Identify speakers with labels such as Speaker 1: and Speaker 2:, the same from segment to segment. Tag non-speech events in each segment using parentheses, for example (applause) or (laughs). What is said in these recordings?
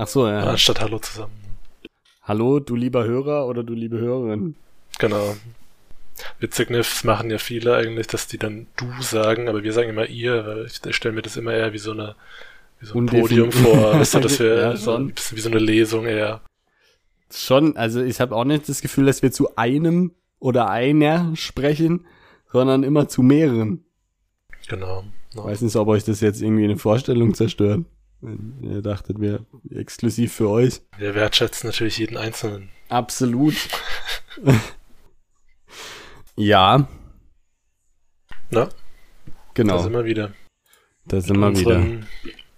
Speaker 1: Ach so, ja.
Speaker 2: Anstatt Hallo zusammen.
Speaker 1: Hallo, du lieber Hörer oder du liebe Hörerin.
Speaker 2: Genau. Witzig, ne? Das machen ja viele eigentlich, dass die dann du sagen, aber wir sagen immer ihr, weil ich, stelle mir das immer eher wie so eine wie so ein Podium vor, weißt du, dass wir (laughs)
Speaker 1: Ja,
Speaker 2: so ein bisschen wie so eine Lesung eher.
Speaker 1: Schon, also ich habe auch nicht das Gefühl, dass wir zu einem oder einer sprechen, sondern immer zu mehreren.
Speaker 2: Genau.
Speaker 1: Ich
Speaker 2: Ja.
Speaker 1: weiß nicht, ob euch das jetzt irgendwie eine Vorstellung zerstört. Ihr dachtet, wir exklusiv für euch.
Speaker 2: Wir wertschätzen natürlich jeden Einzelnen.
Speaker 1: Absolut. (laughs) ja,
Speaker 2: Na,
Speaker 1: genau.
Speaker 2: da sind wir wieder.
Speaker 1: Da sind wir wieder.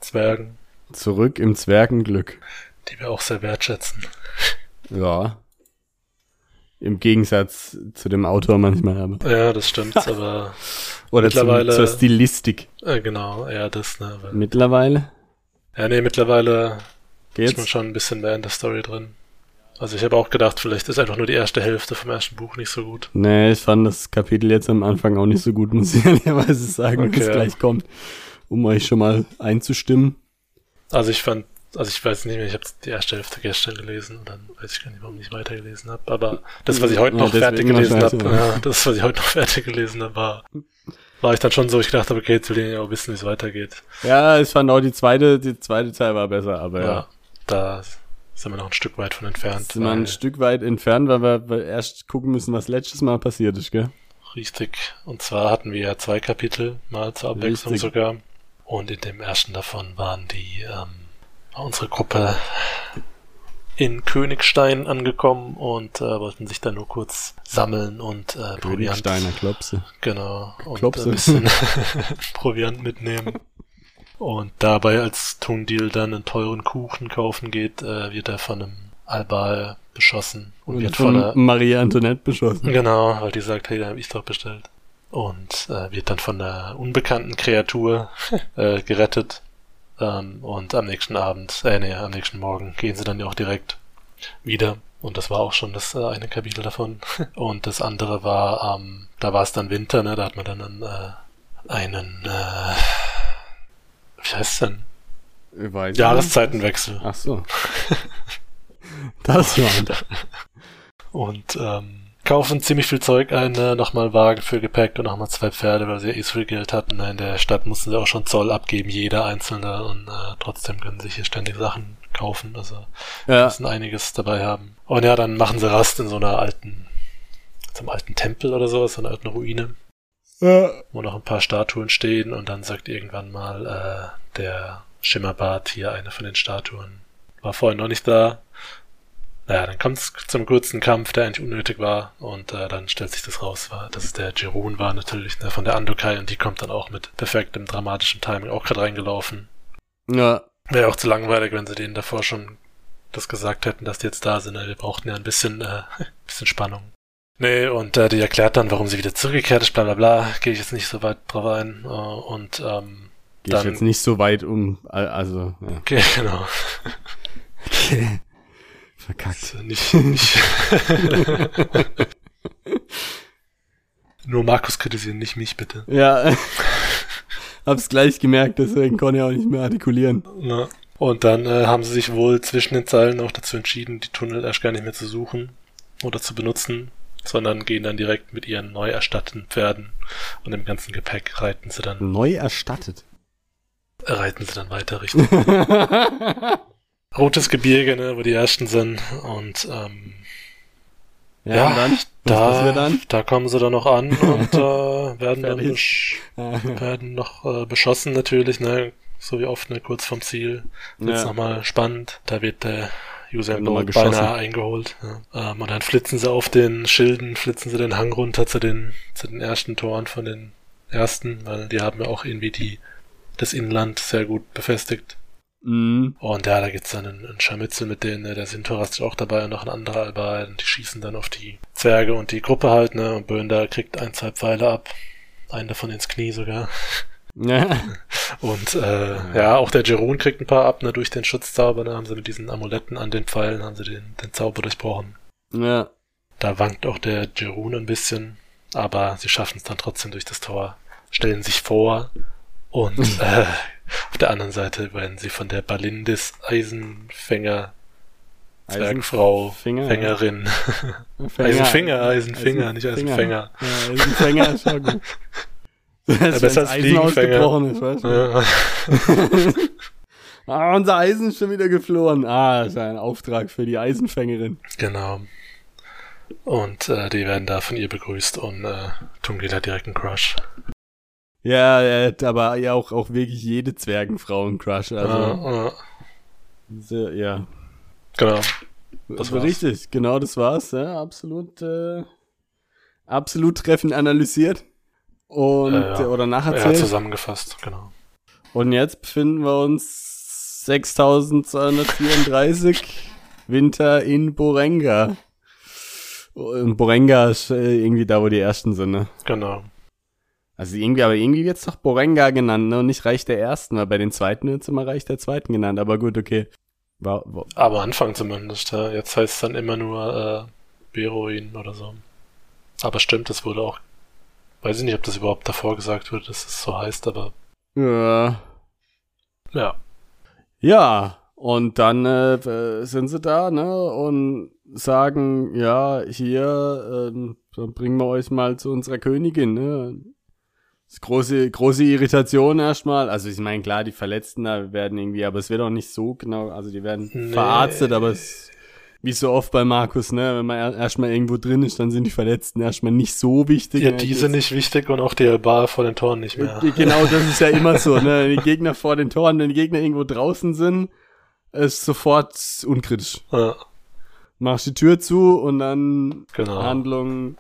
Speaker 2: Zwergen,
Speaker 1: Zurück im Zwergenglück.
Speaker 2: die wir auch sehr wertschätzen.
Speaker 1: Ja. Im Gegensatz zu dem Autor manchmal aber.
Speaker 2: Ja, das stimmt, (laughs) aber
Speaker 1: Oder zum,
Speaker 2: Mittlerweile-
Speaker 1: zur Stilistik.
Speaker 2: äh, genau, eher das, ne? Weil,
Speaker 1: Mittlerweile
Speaker 2: ja, nee, mittlerweile ist man
Speaker 1: geht's.
Speaker 2: schon ein bisschen mehr in der Story drin. Also ich habe auch gedacht, vielleicht ist einfach nur die erste Hälfte vom ersten Buch nicht so gut.
Speaker 1: Nee, ich fand das Kapitel jetzt am Anfang auch nicht so gut, (laughs) muss ich ehrlicherweise sagen,
Speaker 2: Okay.
Speaker 1: bis gleich kommt, um euch schon mal einzustimmen.
Speaker 2: Also ich fand, also ich weiß nicht mehr, ich habe die erste Hälfte gestern gelesen und dann weiß ich gar nicht, warum ich weitergelesen habe. Aber das, was ich heute
Speaker 1: Ja,
Speaker 2: noch fertig gelesen habe, ja, das, was ich heute noch (laughs) fertig gelesen habe, war, war ich dann schon so, ich gedacht habe, okay, jetzt will ich ja auch wissen, wie es weitergeht.
Speaker 1: Ja, ich fand auch die zweite, die zweite Teil war besser, aber ja.
Speaker 2: Ja, da sind wir noch ein Stück weit von entfernt.
Speaker 1: Sind wir ein Stück weit entfernt, weil wir, weil wir erst gucken müssen, was letztes Mal passiert ist, gell?
Speaker 2: Richtig. Und zwar hatten wir ja zwei Kapitel mal zur Abwechslung
Speaker 1: Richtig.
Speaker 2: sogar. Und in dem ersten davon waren die, ähm, unsere Gruppe in Königstein angekommen und äh, wollten sich dann nur kurz sammeln und äh, Proviant,
Speaker 1: Königsteiner Klopse.
Speaker 2: genau, und
Speaker 1: Klopse.
Speaker 2: ein bisschen (laughs) Proviant mitnehmen. Und dabei, als Tundil dann einen teuren Kuchen kaufen geht, äh, wird er von einem Albal beschossen und,
Speaker 1: Und
Speaker 2: wird von
Speaker 1: von Maria Antoinette beschossen.
Speaker 2: Genau, weil die sagt, hey, da habe ich doch bestellt. Und äh, wird dann von der unbekannten Kreatur (laughs) äh, gerettet. Ähm, und am nächsten Abend, äh, nee, am nächsten Morgen gehen sie dann ja auch direkt wieder. Und das war auch schon das äh, eine Kapitel davon. (laughs) Und das andere war, ähm, da war es dann Winter, ne? Da hat man dann einen, äh, einen äh, wie heißt es denn?
Speaker 1: Weiß.
Speaker 2: Jahreszeitenwechsel.
Speaker 1: Ach so. (laughs) Das war
Speaker 2: und ähm, kaufen ziemlich viel Zeug ein, ne? nochmal Wagen für Gepäck und nochmal zwei Pferde, weil sie ja eh so viel Geld hatten. Ne? In der Stadt mussten sie auch schon Zoll abgeben, jeder Einzelne, und äh, trotzdem können sie hier ständig Sachen kaufen. Also
Speaker 1: ja.
Speaker 2: müssen einiges dabei haben. Und ja, dann machen sie Rast in so einer alten, so einem alten Tempel oder sowas, so einer alten Ruine,
Speaker 1: ja.
Speaker 2: wo noch ein paar Statuen stehen und dann sagt irgendwann mal äh, der Schimmerbart hier, eine von den Statuen, war vorher noch nicht da. Naja, dann kommt es zum kurzen Kampf, der eigentlich unnötig war und äh, dann stellt sich das raus, war, dass es der Jerun war natürlich, ne, von der Andokai und die kommt dann auch mit perfektem dramatischen Timing auch gerade reingelaufen.
Speaker 1: Ja.
Speaker 2: Wäre auch zu langweilig, wenn sie denen davor schon das gesagt hätten, dass die jetzt da sind. ne? Wir brauchten ja ein bisschen, äh, (laughs) bisschen Spannung. Nee, und äh, die erklärt dann, warum sie wieder zurückgekehrt ist, bla bla bla. Gehe ich jetzt nicht so weit drauf ein. Äh, und ähm,
Speaker 1: Gehe ich jetzt nicht so weit um, al- also, ja. (laughs) (laughs)
Speaker 2: okay, genau.
Speaker 1: Verkackt.
Speaker 2: Nicht, nicht Nur Markus kritisieren, nicht mich bitte.
Speaker 1: Ja. (laughs) Hab's gleich gemerkt, deswegen konnte ich auch nicht mehr artikulieren.
Speaker 2: Na. Und dann äh, haben sie sich wohl zwischen den Zeilen auch dazu entschieden, die Tunnel erst gar nicht mehr zu suchen oder zu benutzen, sondern gehen dann direkt mit ihren neu erstatteten Pferden und dem ganzen Gepäck reiten sie dann,
Speaker 1: Neu erstattet.
Speaker 2: reiten sie dann weiter Richtung (laughs) Rotes Gebirge, ne, wo die ersten sind. Und ähm,
Speaker 1: Ja, und dann?
Speaker 2: Da,
Speaker 1: dann?
Speaker 2: da kommen sie dann noch an (laughs) und äh, werden dann besch werden noch äh, beschossen natürlich, ne? So wie oft, ne, kurz vom Ziel. Wird's
Speaker 1: Ja.
Speaker 2: nochmal spannend. Da wird der
Speaker 1: nochmal
Speaker 2: Bolt beinahe eingeholt. Ja. Ähm, und dann flitzen sie auf den Schilden, flitzen sie den Hang runter zu den, zu den ersten Toren von den ersten, weil die haben ja auch irgendwie die, das Inland sehr gut befestigt.
Speaker 1: Mhm.
Speaker 2: Und ja, da gibt's dann einen, einen Scharmützel mit denen, ne? der Sintorast ist auch dabei und noch ein anderer Albal und die schießen dann auf die Zwerge und die Gruppe halt, ne, und Böhnder kriegt ein, zwei Pfeile ab. Einen davon ins Knie sogar.
Speaker 1: Ja. (laughs)
Speaker 2: Und äh, ja, auch der Jerun kriegt ein paar ab, ne, durch den Schutzzauber, da haben sie mit diesen Amuletten an den Pfeilen, haben sie den, den Zauber durchbrochen.
Speaker 1: Ja.
Speaker 2: Da wankt auch der Jerun ein bisschen, aber sie schaffen es dann trotzdem durch das Tor, stellen sich vor und (laughs) äh, Auf der anderen Seite werden sie von der Balindis Eisenfänger Zwergfrau,
Speaker 1: Finger,
Speaker 2: Fängerin.
Speaker 1: Fänger.
Speaker 2: Eisenfinger, Eisenfinger, nicht
Speaker 1: Eisenfinger.
Speaker 2: Eisenfänger.
Speaker 1: Ja, Eisenfänger ist schon gut. Das
Speaker 2: Ja, besser als
Speaker 1: Eisen
Speaker 2: Fliegenfänger.
Speaker 1: ausgebrochen ist, weißt du?
Speaker 2: Ja, (laughs)
Speaker 1: Ah, unser Eisen ist schon wieder geflohen. Ah, das ist ein Auftrag für die Eisenfängerin.
Speaker 2: genau. Und äh, die werden da von ihr begrüßt und äh, Tungela direkt einen Crush.
Speaker 1: Ja, er hat aber ja auch, auch wirklich jede Zwergenfrau einen Crush. Also,
Speaker 2: Ja, ja,
Speaker 1: sehr, ja.
Speaker 2: genau. Das
Speaker 1: So
Speaker 2: war's.
Speaker 1: Richtig, genau das war's. Ja, absolut, äh, absolut treffend analysiert. Und,
Speaker 2: Ja, ja.
Speaker 1: oder
Speaker 2: Ja,
Speaker 1: nacherzählt.
Speaker 2: zusammengefasst, genau.
Speaker 1: Und jetzt befinden wir uns 6234 Winter in Borenga. Und Borenga ist äh, irgendwie da, wo die ersten sind, ne?
Speaker 2: Genau.
Speaker 1: Also irgendwie, aber irgendwie wird's doch Borenga genannt, ne? Und nicht Reich der Ersten, weil bei den Zweiten wird's immer Reich der Zweiten genannt. Aber gut, okay. War, war,
Speaker 2: Aber Anfang zumindest, ja. Jetzt heißt es dann immer nur äh, Beruin oder so. Aber stimmt, es wurde auch. Weiß ich nicht, ob das überhaupt davor gesagt wurde, dass es so heißt, aber
Speaker 1: ja.
Speaker 2: ja.
Speaker 1: Ja, und dann äh, sind sie da, ne, und sagen, ja, hier, ähm, dann bringen wir euch mal zu unserer Königin, ne. Große, große Irritation erstmal. Also ich meine, klar, die Verletzten da werden irgendwie, aber es wird auch nicht so genau, also die werden
Speaker 2: Nee.
Speaker 1: verarztet, aber es wie so oft bei Markus, ne, wenn man er- erstmal irgendwo drin ist, dann sind die Verletzten erstmal nicht so wichtig.
Speaker 2: Ja,
Speaker 1: ne?
Speaker 2: die sind nicht wichtig und auch die Bar vor den Toren nicht mehr.
Speaker 1: Genau, das ist ja (laughs) immer so, ne? Die Gegner vor den Toren, wenn die Gegner irgendwo draußen sind, ist sofort unkritisch.
Speaker 2: Ja,
Speaker 1: Machst die Tür zu und dann
Speaker 2: genau.
Speaker 1: Handlung.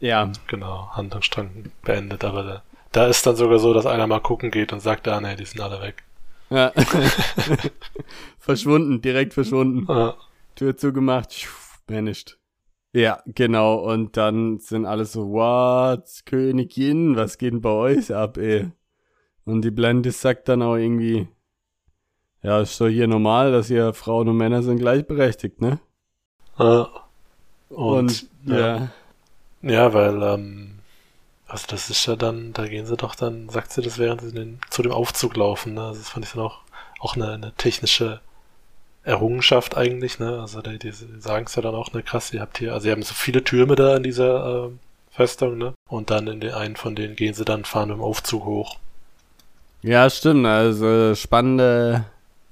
Speaker 1: Ja,
Speaker 2: Genau, Handlungsstrang beendet, aber da, da ist dann sogar so, dass einer mal gucken geht und sagt, ah nee, die sind alle weg.
Speaker 1: ja. (laughs) (laughs) verschwunden, direkt verschwunden.
Speaker 2: Ja,
Speaker 1: Tür zugemacht, pfiuh, vanished. Ja, genau. Und dann sind alle so, what, Königin, was geht denn bei euch ab, ey? Und die Blende sagt dann auch irgendwie, ja, ist doch hier normal, dass hier Frauen und Männer sind gleichberechtigt, ne?
Speaker 2: ja.
Speaker 1: Und,
Speaker 2: ja.
Speaker 1: ja.
Speaker 2: Ja, weil, ähm, also das ist ja dann, da gehen sie doch dann, sagt sie das, während sie den, zu dem Aufzug laufen, ne? Also das fand ich dann auch, auch eine, eine technische Errungenschaft eigentlich, ne? Also die, die sagen es ja dann auch, ne, krass, ihr habt hier, also ihr haben so viele Türme da in dieser ähm, Festung, ne? Und dann in den einen von denen gehen sie dann, fahren dem Aufzug hoch.
Speaker 1: Ja, stimmt. Also spannende,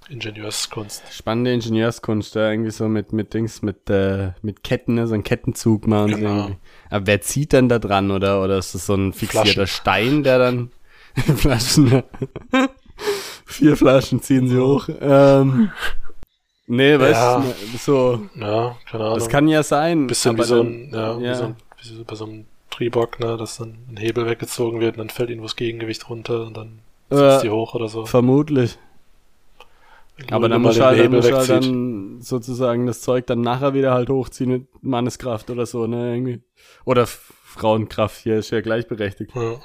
Speaker 2: Ingenieurskunst.
Speaker 1: spannende Ingenieurskunst, ja, irgendwie so mit, mit Dings, mit, äh, mit Ketten, ne, so ein Kettenzug machen
Speaker 2: Genau.
Speaker 1: irgendwie. Aber wer zieht dann da dran, oder? Oder ist das so ein fixierter
Speaker 2: Flaschen.
Speaker 1: Stein, der dann (laughs) Flaschen, ne? Vier Flaschen ziehen sie hoch. Ähm, nee, weißt
Speaker 2: Ja.
Speaker 1: du, so,
Speaker 2: Ja, keine Ahnung.
Speaker 1: das kann ja sein.
Speaker 2: bisschen wie so
Speaker 1: dann-
Speaker 2: ein, ja,
Speaker 1: ja.
Speaker 2: Wie, so ein, wie so bei so einem Triebock, ne, dass dann ein Hebel weggezogen wird und dann fällt irgendwo das Gegengewicht runter und dann
Speaker 1: Äh,
Speaker 2: sitzt die hoch oder so.
Speaker 1: Vermutlich. Aber dann
Speaker 2: Nur
Speaker 1: muss halt, dann muss halt dann sozusagen das Zeug dann nachher wieder halt hochziehen mit Manneskraft oder so, ne, irgendwie. Oder Frauenkraft, hier ist ja gleichberechtigt.
Speaker 2: Ja.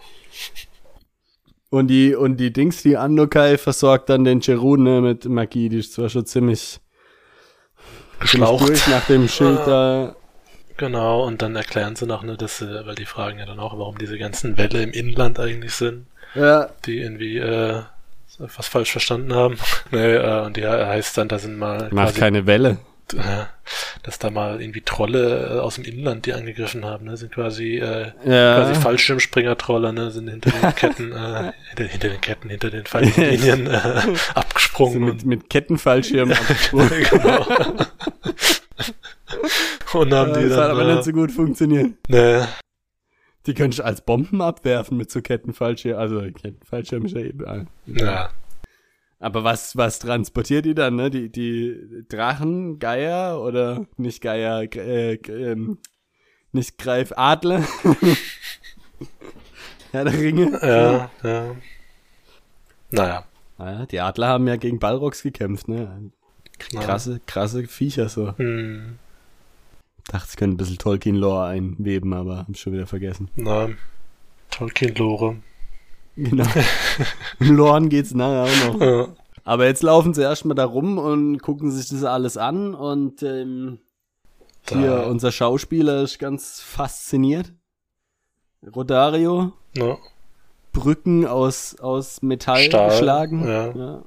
Speaker 1: Und die, und die Dings, die Andokai versorgt dann den Cherun, ne, mit Magie, die ist zwar schon ziemlich,
Speaker 2: Geschlaucht.
Speaker 1: durch nach dem Schild da.
Speaker 2: Genau, und dann erklären sie noch, ne, dass sie, weil die fragen ja dann auch, warum diese ganzen Wälle im Inland eigentlich sind,
Speaker 1: Ja,
Speaker 2: die irgendwie äh, was falsch verstanden haben. (laughs) nee, äh, und ja, heißt dann, da sind mal
Speaker 1: macht keine Welle.
Speaker 2: äh, dass da mal irgendwie Trolle äh, aus dem Inland die angegriffen haben, ne, sind quasi äh,
Speaker 1: Ja.
Speaker 2: quasi Fallschirmspringertrolle, ne, sind hinter den Ketten, äh, hinter, hinter den Ketten, hinter den Falllinien (laughs) äh, abgesprungen.
Speaker 1: mit, mit Kettenfallschirm (laughs) abgesprungen.
Speaker 2: genau. und haben die
Speaker 1: das hat
Speaker 2: dann,
Speaker 1: aber
Speaker 2: äh,
Speaker 1: nicht so gut funktioniert.
Speaker 2: ne,
Speaker 1: Die können ich als Bomben abwerfen mit so Kettenfallschirm. Also Kettenfallschirm ist ja eben.
Speaker 2: ja,
Speaker 1: Aber was, was transportiert die dann, ne? Die, die Drachen, Geier oder nicht Geier, äh, ähm, nicht Greif, Adler? (laughs) ja, der Ringe.
Speaker 2: ja, ja. Naja,
Speaker 1: Naja, die Adler haben ja gegen Balrogs gekämpft, ne?
Speaker 2: Ja.
Speaker 1: Krasse, krasse Viecher so.
Speaker 2: hm,
Speaker 1: Dachte, ich könnte ein bisschen Tolkien-Lore einweben, aber hab schon wieder vergessen.
Speaker 2: na, Tolkien-Lore.
Speaker 1: Genau. (laughs) Loren geht's nachher auch noch.
Speaker 2: Ja,
Speaker 1: Aber jetzt laufen sie erstmal da rum und gucken sich das alles an und ähm, hier unser Schauspieler ist ganz fasziniert. Rodario.
Speaker 2: ja.
Speaker 1: Brücken aus, aus Metall
Speaker 2: Stahl,
Speaker 1: geschlagen.
Speaker 2: ja.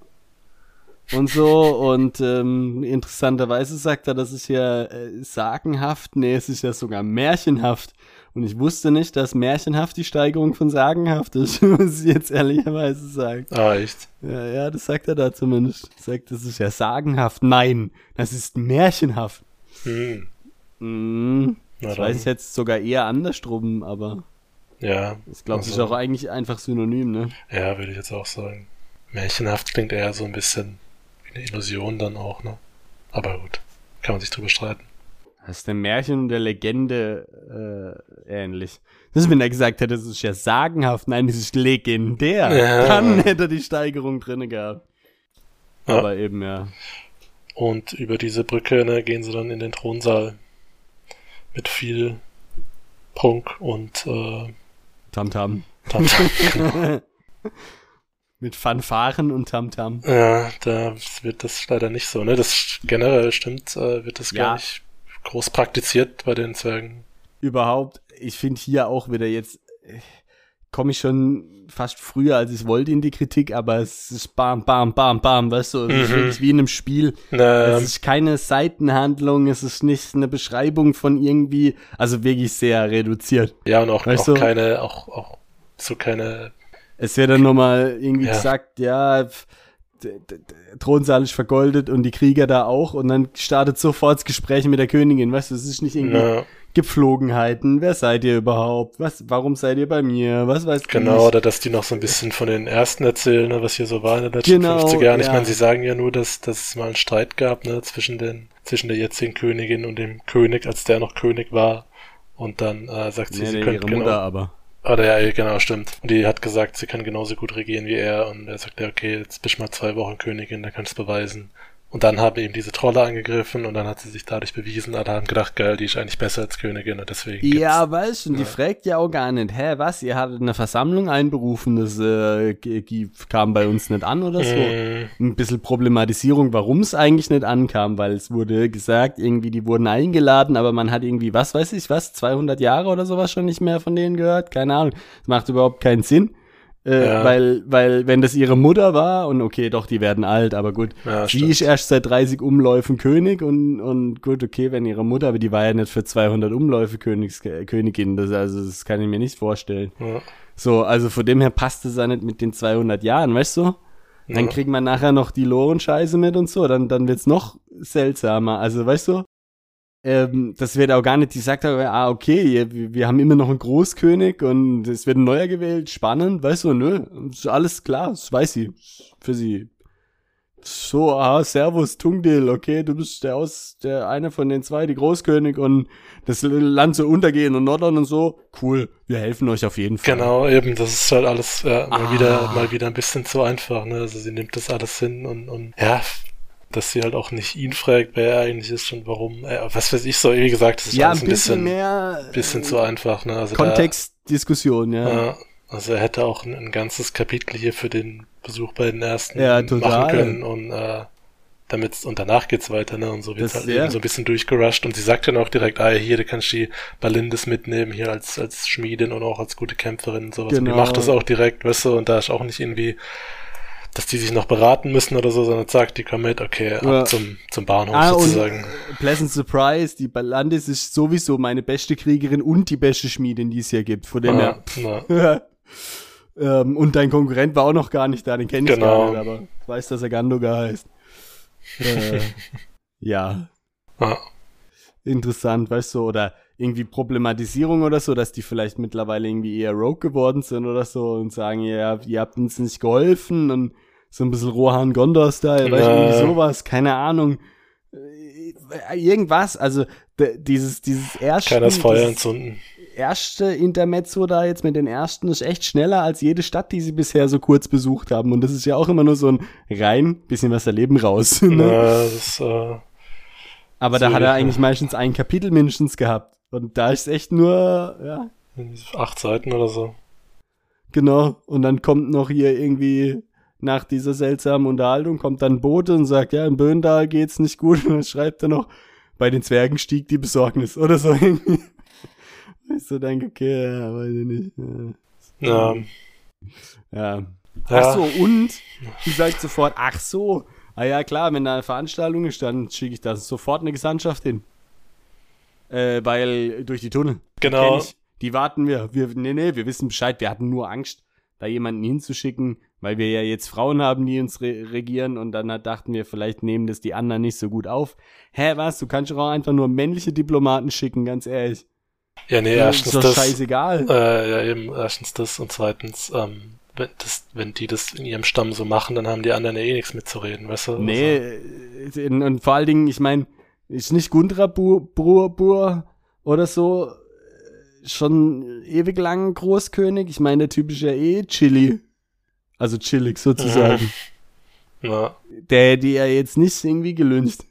Speaker 1: Und so, und ähm, interessanterweise sagt er, das ist ja äh, sagenhaft, nee, es ist ja sogar märchenhaft. Und ich wusste nicht, dass märchenhaft die Steigerung von sagenhaft ist, (laughs) muss ich jetzt ehrlicherweise sagen.
Speaker 2: Ah, echt?
Speaker 1: Ja, ja, das sagt er da zumindest. Sagt, das ist ja sagenhaft. Nein, das ist märchenhaft.
Speaker 2: Hm.
Speaker 1: Das
Speaker 2: dann.
Speaker 1: weiß ich jetzt sogar eher andersrum, aber
Speaker 2: Ja.
Speaker 1: ich glaube, das ist
Speaker 2: also,
Speaker 1: auch eigentlich einfach synonym, ne?
Speaker 2: Ja, würde ich jetzt auch sagen. Märchenhaft klingt eher so ein bisschen eine Illusion dann auch, ne? Aber gut, kann man sich drüber streiten.
Speaker 1: Das ist der Märchen und der Legende äh, ähnlich. Das ist, wenn er gesagt hätte, das ist ja sagenhaft. Nein, das ist legendär.
Speaker 2: Ja.
Speaker 1: Dann hätte er die Steigerung drinne gehabt.
Speaker 2: Ja.
Speaker 1: Aber eben, ja.
Speaker 2: Und über diese Brücke ne, gehen sie dann in den Thronsaal mit viel Prunk und äh,
Speaker 1: Tamtam.
Speaker 2: Tamtam. (laughs) (laughs)
Speaker 1: Mit Fanfaren und Tamtam.
Speaker 2: ja, da wird das leider nicht so. Ne? Das generell stimmt, äh, wird das
Speaker 1: Ja.
Speaker 2: gar nicht groß praktiziert bei den Zwergen.
Speaker 1: Überhaupt, ich finde hier auch wieder jetzt, komme ich schon fast früher, als ich wollte in die Kritik, aber es ist bam, bam, bam, bam, weißt du, es ist
Speaker 2: Mhm.
Speaker 1: wirklich wie in einem Spiel.
Speaker 2: Na,
Speaker 1: Es ist keine Seitenhandlung, es ist nicht eine Beschreibung von irgendwie, also wirklich sehr reduziert.
Speaker 2: ja, und auch,
Speaker 1: Weißt
Speaker 2: auch
Speaker 1: du-
Speaker 2: keine, auch, auch so keine,
Speaker 1: Es wird dann nochmal irgendwie
Speaker 2: Ja.
Speaker 1: gesagt, ja, Thronsaal ist vergoldet und die Krieger da auch und dann startet sofort das Gespräch mit der Königin, weißt du, es ist nicht irgendwie
Speaker 2: na,
Speaker 1: Gepflogenheiten, wer seid ihr überhaupt, was, warum seid ihr bei mir, was weiß
Speaker 2: genau,
Speaker 1: ich.
Speaker 2: oder dass die noch so ein bisschen von den ersten erzählen, ne, was hier so war in den letzten
Speaker 1: Genau,
Speaker 2: 50 Jahren. Ich
Speaker 1: ja.
Speaker 2: meine, sie sagen ja nur, dass, dass es mal einen Streit gab, ne, zwischen den, zwischen der jetzigen Königin und dem König, als der noch König war. Und dann äh, sagt sie,
Speaker 1: Nee,
Speaker 2: sie
Speaker 1: nee,
Speaker 2: könnte
Speaker 1: ihre
Speaker 2: genau,
Speaker 1: Mutter aber.
Speaker 2: Oder ja, genau, stimmt. Und die hat gesagt, sie kann genauso gut regieren wie er. Und er sagt, ja, okay, jetzt bist du mal zwei Wochen Königin, dann kannst du beweisen. Und dann haben eben diese Trolle angegriffen und dann hat sie sich dadurch bewiesen. Alle haben gedacht, geil, die ist eigentlich besser als Königin und deswegen
Speaker 1: Ja, weißt du, und die
Speaker 2: Ja.
Speaker 1: fragt ja auch gar nicht, hä, was, ihr hattet eine Versammlung einberufen, das äh, kam bei uns nicht an oder so.
Speaker 2: Mm,
Speaker 1: Ein bisschen Problematisierung, warum es eigentlich nicht ankam, weil es wurde gesagt, irgendwie, die wurden eingeladen, aber man hat irgendwie, was weiß ich, was, 200 Jahre oder sowas schon nicht mehr von denen gehört, keine Ahnung. Das macht überhaupt keinen Sinn. Äh,
Speaker 2: Ja.
Speaker 1: weil, weil, wenn das ihre Mutter war, und okay, doch, die werden alt, aber gut,
Speaker 2: Ja,
Speaker 1: sie ist erst seit 30 Umläufen König und, und gut, okay, wenn ihre Mutter, aber die war ja nicht für 200 Umläufe Königs, äh, Königin, das, also, das kann ich mir nicht vorstellen.
Speaker 2: ja,
Speaker 1: So, also von dem her passt es ja nicht mit den 200 Jahren, weißt du? Dann kriegt man nachher noch die Lorenscheiße mit und so, dann, dann wird's noch seltsamer. Also, weißt du? Ähm, das wird auch gar nicht, die sagt aber, ah, okay, wir, wir haben immer noch einen Großkönig und es wird ein neuer gewählt, spannend, weißt du, nö, ist alles klar, das weiß sie, für sie. So, ah, Servus, Tungdil, okay, du bist der aus, der eine von den zwei, die Großkönig und das Land soll untergehen und Nordern und so, cool, wir helfen euch auf jeden Fall.
Speaker 2: Genau, eben, das ist halt alles ja, mal
Speaker 1: Ah.
Speaker 2: wieder, mal wieder ein bisschen zu einfach, ne? Also sie nimmt das alles hin und, und ja, dass sie halt auch nicht ihn fragt, wer er eigentlich ist und warum, äh, was weiß ich so, wie gesagt, das ist
Speaker 1: ja, ein bisschen,
Speaker 2: bisschen,
Speaker 1: mehr
Speaker 2: bisschen
Speaker 1: äh,
Speaker 2: zu einfach, ne? Also
Speaker 1: Kontextdiskussion, ja.
Speaker 2: ja, also er hätte auch ein, ein ganzes Kapitel hier für den Besuch bei den ersten
Speaker 1: Ja,
Speaker 2: machen können und äh, damit und danach geht's weiter, ne? Und so wird's
Speaker 1: Das-
Speaker 2: halt
Speaker 1: ja.
Speaker 2: eben so ein bisschen durchgerusht und sie sagt dann auch direkt, ah, hier, du kannst die Balindes mitnehmen, hier als, als Schmiedin und auch als gute Kämpferin und sowas. Und
Speaker 1: Genau.
Speaker 2: die macht das auch direkt, weißt du, und da ist auch nicht irgendwie, dass die sich noch beraten müssen oder so, sondern sagt, die kommen mit, okay, ab
Speaker 1: Ja.
Speaker 2: zum, zum Bahnhof
Speaker 1: Ah,
Speaker 2: sozusagen.
Speaker 1: Pleasant Surprise, die Balandis ist sowieso meine beste Kriegerin und die beste Schmiedin, die es hier gibt. Von dem
Speaker 2: Ah,
Speaker 1: her. (laughs) ähm, und dein Konkurrent war auch noch gar nicht da, den kenne ich
Speaker 2: Genau.
Speaker 1: gar nicht, aber weiß, dass er Gandoga heißt. äh, (laughs) ja,
Speaker 2: ah,
Speaker 1: interessant, weißt du, oder irgendwie Problematisierung oder so, dass die vielleicht mittlerweile irgendwie eher Rogue geworden sind oder so und sagen, ja, ihr habt uns nicht geholfen und so ein bisschen Rohan Gondor-Style,
Speaker 2: Ja.
Speaker 1: irgendwie sowas, keine Ahnung. Äh, Irgendwas, also dieses, dieses erste,
Speaker 2: das Feuer entzünden.
Speaker 1: erste Intermezzo da jetzt mit den ersten ist echt schneller als jede Stadt, die sie bisher so kurz besucht haben. Und das ist ja auch immer nur so ein rein, bisschen was erleben raus. (laughs) Ne?
Speaker 2: Na, das, äh,
Speaker 1: Aber da hat er
Speaker 2: ja.
Speaker 1: eigentlich meistens ein Kapitel mindestens gehabt. Und da ist echt nur, ja,
Speaker 2: acht Seiten oder so.
Speaker 1: genau. Und dann kommt noch hier irgendwie nach dieser seltsamen Unterhaltung kommt dann ein Bote und sagt, ja, in Böndal geht's nicht gut. Und dann schreibt er noch, bei den Zwergen stieg die Besorgnis oder so (laughs) irgendwie. Ich so denke, okay, ja, weiß ich nicht. Ja.
Speaker 2: Ja,
Speaker 1: Ja. Ach so, und du sagst sofort, ach so. Ah ja, klar, wenn da eine Veranstaltung ist, dann schicke ich da sofort eine Gesandtschaft hin. Äh, weil durch die Tunnel.
Speaker 2: Genau.
Speaker 1: Ich. Die warten wir. wir. Nee, nee, wir wissen Bescheid. Wir hatten nur Angst, da jemanden hinzuschicken, weil wir ja jetzt Frauen haben, die uns re regieren und dann hat, dachten wir, vielleicht nehmen das die anderen nicht so gut auf. Hä, was? Du kannst doch auch einfach nur männliche Diplomaten schicken, ganz ehrlich.
Speaker 2: Ja, nee,
Speaker 1: Ja,
Speaker 2: erstens
Speaker 1: ist doch
Speaker 2: das.
Speaker 1: scheißegal.
Speaker 2: Äh, ja, eben, erstens das und zweitens, ähm, wenn, das, wenn die das in ihrem Stamm so machen, dann haben die anderen ja eh nichts mitzureden, weißt du?
Speaker 1: Nee, äh, und vor allen Dingen, ich meine, ist nicht Gundra Bur, Bur, Bur oder so äh, schon ewig lang Großkönig? Ich meine, der Typ ist ja eh Chili. Also chillig sozusagen. (laughs)
Speaker 2: Na,
Speaker 1: Der hätte ja jetzt nicht irgendwie gelüncht.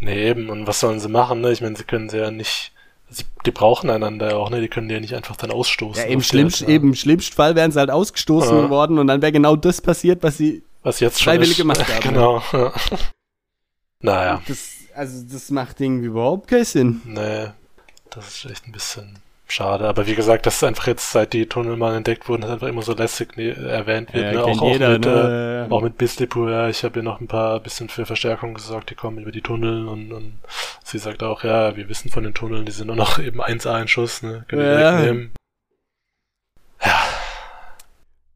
Speaker 2: nee, eben, und was sollen sie machen, ne? Ich meine, sie können sie ja nicht, sie, die brauchen einander ja auch, ne? Die können die ja nicht einfach dann ausstoßen.
Speaker 1: Ja, im
Speaker 2: ne?
Speaker 1: eben im schlimmsten Fall wären sie halt ausgestoßen
Speaker 2: Ja.
Speaker 1: worden und dann wäre genau das passiert, was sie.
Speaker 2: Was jetzt schon
Speaker 1: freiwillig
Speaker 2: ist.
Speaker 1: gemacht haben, (laughs)
Speaker 2: Genau. Ja. naja,
Speaker 1: Das, also das macht irgendwie überhaupt keinen Sinn.
Speaker 2: nee, das ist echt ein bisschen schade. Aber wie gesagt, das ist einfach jetzt, seit die Tunnel mal entdeckt wurden, das einfach immer so lässig ne, erwähnt wird, ne?
Speaker 1: kennt
Speaker 2: Auch, auch
Speaker 1: jeder,
Speaker 2: mit, äh,
Speaker 1: ne?
Speaker 2: Auch mit Bislipur, ja, ich habe hier noch ein paar bisschen für Verstärkung gesorgt, die kommen über die Tunnel und, und sie sagt auch, ja, wir wissen von den Tunneln, die sind nur noch eben 1A in Schuss, ne? Können wir
Speaker 1: Ja.
Speaker 2: wegnehmen.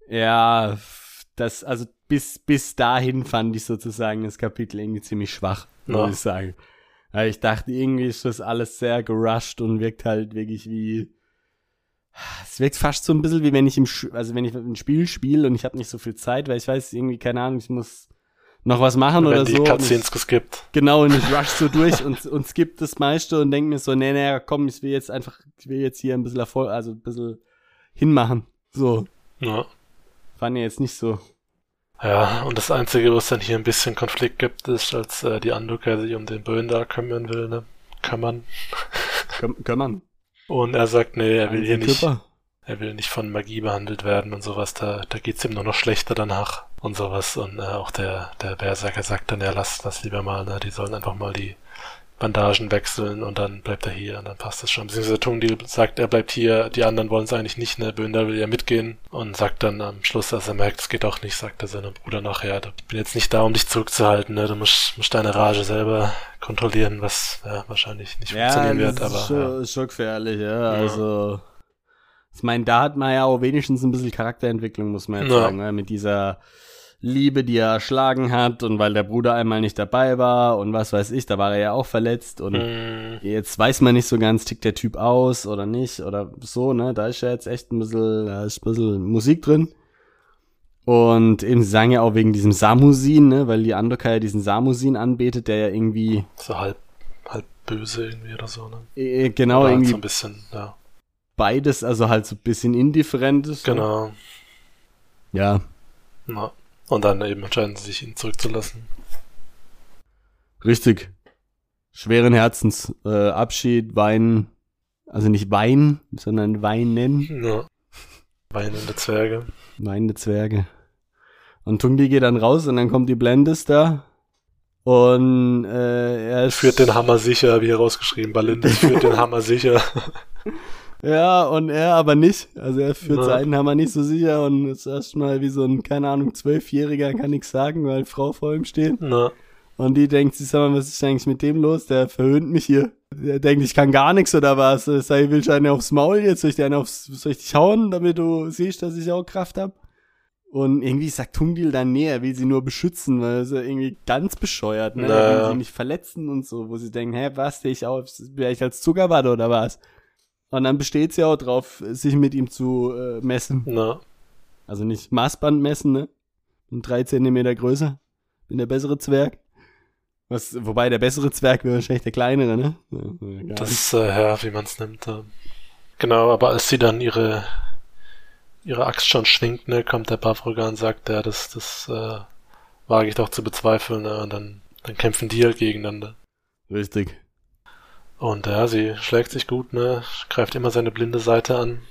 Speaker 1: Ja, das, also bis, bis dahin fand ich sozusagen das Kapitel irgendwie ziemlich schwach,
Speaker 2: Ja.
Speaker 1: muss ich sagen. Weil ich dachte, irgendwie ist das alles sehr gerusht und wirkt halt wirklich wie. Es wirkt fast so ein bisschen wie wenn ich im, also wenn ich ein Spiel spiele und ich habe nicht so viel Zeit, weil ich weiß irgendwie, keine Ahnung, ich muss noch was machen
Speaker 2: Wenn
Speaker 1: oder
Speaker 2: die
Speaker 1: so.
Speaker 2: Cutscenes geskippt.
Speaker 1: genau, und ich rush so durch und, und skip das meiste und denke mir so, nee, nee, komm, ich will jetzt einfach, ich will jetzt hier ein bisschen Erfolg, also ein bisschen hinmachen. So,
Speaker 2: Ja.
Speaker 1: fand ich jetzt nicht so.
Speaker 2: Ja, und das Einzige, wo es dann hier ein bisschen Konflikt gibt, ist, als äh, die Anduka sich um den Böen da kümmern will, ne? Kümmern. (laughs)
Speaker 1: Küm kümmern.
Speaker 2: Und er sagt, nee, er will
Speaker 1: Ein
Speaker 2: hier nicht, er will nicht von Magie behandelt werden und sowas, da, da geht's ihm nur noch schlechter danach und sowas. Und äh, auch der, der Berserker sagt dann, ja, lass das lieber mal, ne? Die sollen einfach mal die Bandagen wechseln und dann bleibt er hier und dann passt das schon. Beziehungsweise Tungdil sagt, er bleibt hier, die anderen wollen es eigentlich nicht, ne? Böndal will ja mitgehen und sagt dann am Schluss, als er merkt, es geht auch nicht, sagt er seinem Bruder nachher, ich bin jetzt nicht da, um dich zurückzuhalten, ne? Du musst, musst deine Rage selber kontrollieren, was ja, wahrscheinlich nicht
Speaker 1: Ja,
Speaker 2: funktionieren wird,
Speaker 1: ist
Speaker 2: aber
Speaker 1: schon,
Speaker 2: ja.
Speaker 1: ist schon gefährlich, ja. Also, ich meine, da hat man ja auch wenigstens ein bisschen Charakterentwicklung, muss man jetzt
Speaker 2: Ja.
Speaker 1: sagen, ne? mit dieser Liebe, die er erschlagen hat und weil der Bruder einmal nicht dabei war und was weiß ich, da war er ja auch verletzt und
Speaker 2: Mm,
Speaker 1: jetzt weiß man nicht so ganz, tickt der Typ aus oder nicht oder so, ne? Da ist ja jetzt echt ein bisschen, da ist ein bisschen Musik drin. Und eben, sie sagen ja auch wegen diesem Samusin, ne? Weil die Andoka ja diesen Samusin anbetet, der ja irgendwie,
Speaker 2: so halb, halb böse irgendwie oder so, ne?
Speaker 1: äh, genau,
Speaker 2: Oder
Speaker 1: irgendwie
Speaker 2: so ein bisschen, ja.
Speaker 1: beides, also halt so ein bisschen indifferent ist. ne?
Speaker 2: Genau.
Speaker 1: Ja.
Speaker 2: Ja. Und dann eben entscheiden sie sich, ihn zurückzulassen.
Speaker 1: Richtig. Schweren Herzens. Äh, Abschied, weinen. Also nicht weinen, sondern weinen.
Speaker 2: Ja. Weinende Zwerge.
Speaker 1: Weinende Zwerge. Und Tungdi geht dann raus und dann kommt die Blendes da. Und äh, er ist-
Speaker 2: Führt den Hammer sicher, wie herausgeschrieben. Balindis (laughs) führt den Hammer sicher. (laughs)
Speaker 1: Ja, und er aber nicht. Also er führt
Speaker 2: Ja.
Speaker 1: seinen Hammer nicht so sicher und ist erstmal wie so ein, keine Ahnung, Zwölfjähriger, kann nichts sagen, weil Frau vor ihm steht.
Speaker 2: Na,
Speaker 1: Und die denkt sich, sag mal, was ist eigentlich mit dem los? Der verhöhnt mich hier. Der denkt, ich kann gar nichts oder was? Sag ich, will ich einen aufs Maul jetzt? Soll ich dir einen aufs, soll ich dich hauen, damit du siehst, dass ich auch Kraft hab? Und irgendwie sagt Tungdil dann, nee, er will sie nur beschützen, weil er ist ja irgendwie ganz bescheuert, ne? Er will
Speaker 2: Naja.
Speaker 1: sie nicht verletzen und so, wo sie denken, hä, was, ich auf, wäre ich als Zuckerwatte oder was? Und dann besteht sie auch drauf, sich mit ihm zu äh, messen.
Speaker 2: na.
Speaker 1: Also nicht Maßband messen, ne? Und drei Zentimeter größer. Bin der bessere Zwerg. Was, wobei der bessere Zwerg wäre wahrscheinlich der kleinere, ne? Ja, ja,
Speaker 2: Das ist, äh, ja, wie man es nimmt. Äh. Genau, aber als sie dann ihre, ihre Axt schon schwingt, ne, kommt der Bavroga und sagt, ja, das, das äh, wage ich doch zu bezweifeln. Ne? Und dann, dann kämpfen die halt gegeneinander.
Speaker 1: Richtig.
Speaker 2: Und ja, sie schlägt sich gut, ne? Greift immer seine blinde Seite an.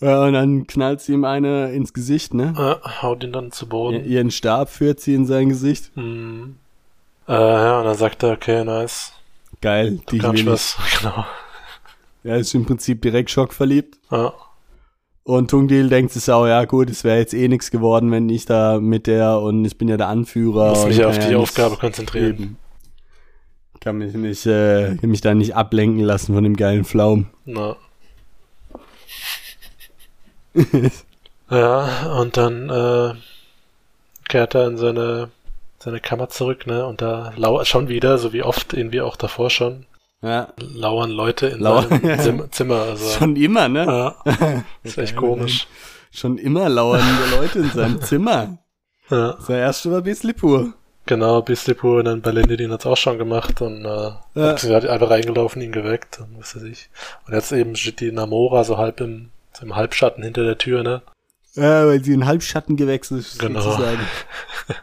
Speaker 1: Ja, und dann knallt sie ihm eine ins Gesicht, ne?
Speaker 2: Äh, haut ihn dann zu
Speaker 1: I-
Speaker 2: Boden.
Speaker 1: Ihren Stab führt sie in sein Gesicht.
Speaker 2: Hm. Äh, ja, und dann sagt er, okay, nice.
Speaker 1: Geil,
Speaker 2: Du
Speaker 1: die will ich.
Speaker 2: was. (laughs) Genau.
Speaker 1: Er ist im Prinzip direkt schockverliebt.
Speaker 2: Ja.
Speaker 1: Und Tungdil denkt sich auch, ja gut, es wäre jetzt eh nichts geworden, wenn ich da mit der und ich bin ja der Anführer.
Speaker 2: Muss mich ja auf die Aufgabe konzentrieren.
Speaker 1: geben. Kann mich nicht, äh, kann mich da nicht ablenken lassen von dem geilen Pflaum.
Speaker 2: Na. (laughs) ja, und dann äh, kehrt er in seine, seine Kammer zurück, ne? Und da lauert schon wieder, so wie oft irgendwie auch davor schon,
Speaker 1: Ja,
Speaker 2: lauern Leute in
Speaker 1: Lauern-
Speaker 2: seinem (laughs) Zim Zimmer. Also,
Speaker 1: schon immer, ne?
Speaker 2: ja, (laughs) ist echt komisch.
Speaker 1: Schon immer lauern Leute in seinem Zimmer.
Speaker 2: Ja,
Speaker 1: Das erste war ein bisschen pur.
Speaker 2: Genau, Bislipur und dann Balendidin hat's auch schon gemacht und äh,
Speaker 1: Ja.
Speaker 2: hat, sie hat einfach reingelaufen, ihn geweckt und was weiß ich. Und jetzt eben steht die Namora so halb im, so im Halbschatten hinter der Tür, ne?
Speaker 1: Ja, weil sie in Halbschatten gewechselt ist,
Speaker 2: Genau.
Speaker 1: sozusagen. (laughs)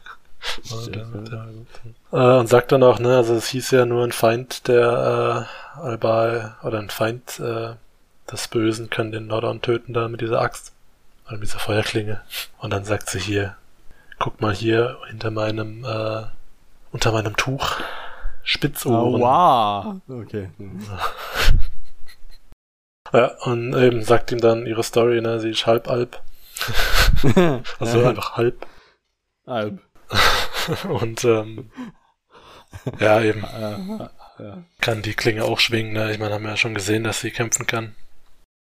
Speaker 2: Und, äh, äh, und sagt dann auch, ne, also es hieß ja nur ein Feind der äh, Albal oder ein Feind äh, des Bösen kann den Nordon töten da mit dieser Axt oder mit dieser Feuerklinge. Und dann sagt sie hier, guck mal hier hinter meinem äh, unter meinem Tuch Spitzohren.
Speaker 1: wow. Okay.
Speaker 2: Ja, und eben sagt ihm dann ihre Story, ne, sie ist halbalb, (laughs) also
Speaker 1: Ja.
Speaker 2: einfach halb.
Speaker 1: Alb. (laughs)
Speaker 2: Und ähm, ja, eben
Speaker 1: ja.
Speaker 2: kann die Klinge auch schwingen. Ne? Ich meine, haben wir ja schon gesehen, dass sie kämpfen kann.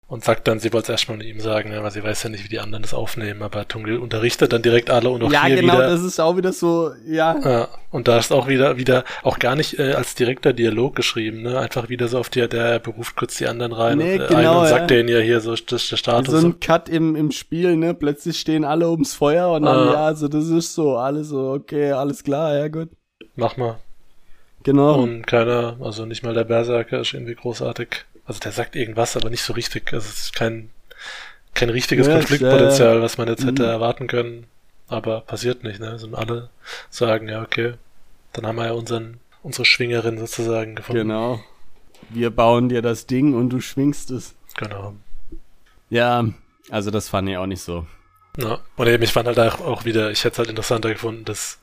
Speaker 2: Und sagt dann, sie wollte es erstmal mit ihm sagen, ne? weil sie weiß ja nicht, wie die anderen das aufnehmen. Aber Tungil unterrichtet dann direkt alle und auch
Speaker 1: ja,
Speaker 2: hier
Speaker 1: genau,
Speaker 2: wieder.
Speaker 1: das ist auch wieder so, ja.
Speaker 2: Ja, und da ist auch wieder, wieder, auch gar nicht äh, als direkter Dialog geschrieben, ne? Einfach wieder so auf die, der beruft kurz die anderen rein
Speaker 1: Nee,
Speaker 2: und, äh,
Speaker 1: genau,
Speaker 2: ein und
Speaker 1: ja.
Speaker 2: sagt denen ja hier so, das ist der Status.
Speaker 1: So ein Cut im, im Spiel, ne? Plötzlich stehen alle ums Feuer und dann,
Speaker 2: Ah.
Speaker 1: ja, also das ist so, alles so, okay, alles klar, ja gut.
Speaker 2: Mach mal.
Speaker 1: Genau.
Speaker 2: Und keiner, also nicht mal der Berserker ist irgendwie großartig. Also der sagt irgendwas, aber nicht so richtig. Also es ist kein, kein richtiges
Speaker 1: Ja,
Speaker 2: Konfliktpotenzial, was man jetzt hätte
Speaker 1: Mhm.
Speaker 2: erwarten können. Aber passiert nicht, ne? Also alle sagen, ja, okay, dann haben wir ja unseren, unsere Schwingerin sozusagen gefunden.
Speaker 1: Genau. Wir bauen dir das Ding und du schwingst es.
Speaker 2: Genau.
Speaker 1: Ja, also das fand ich auch nicht so.
Speaker 2: Ja. Und eben, ich fand halt auch, wieder, ich hätte es halt interessanter gefunden, das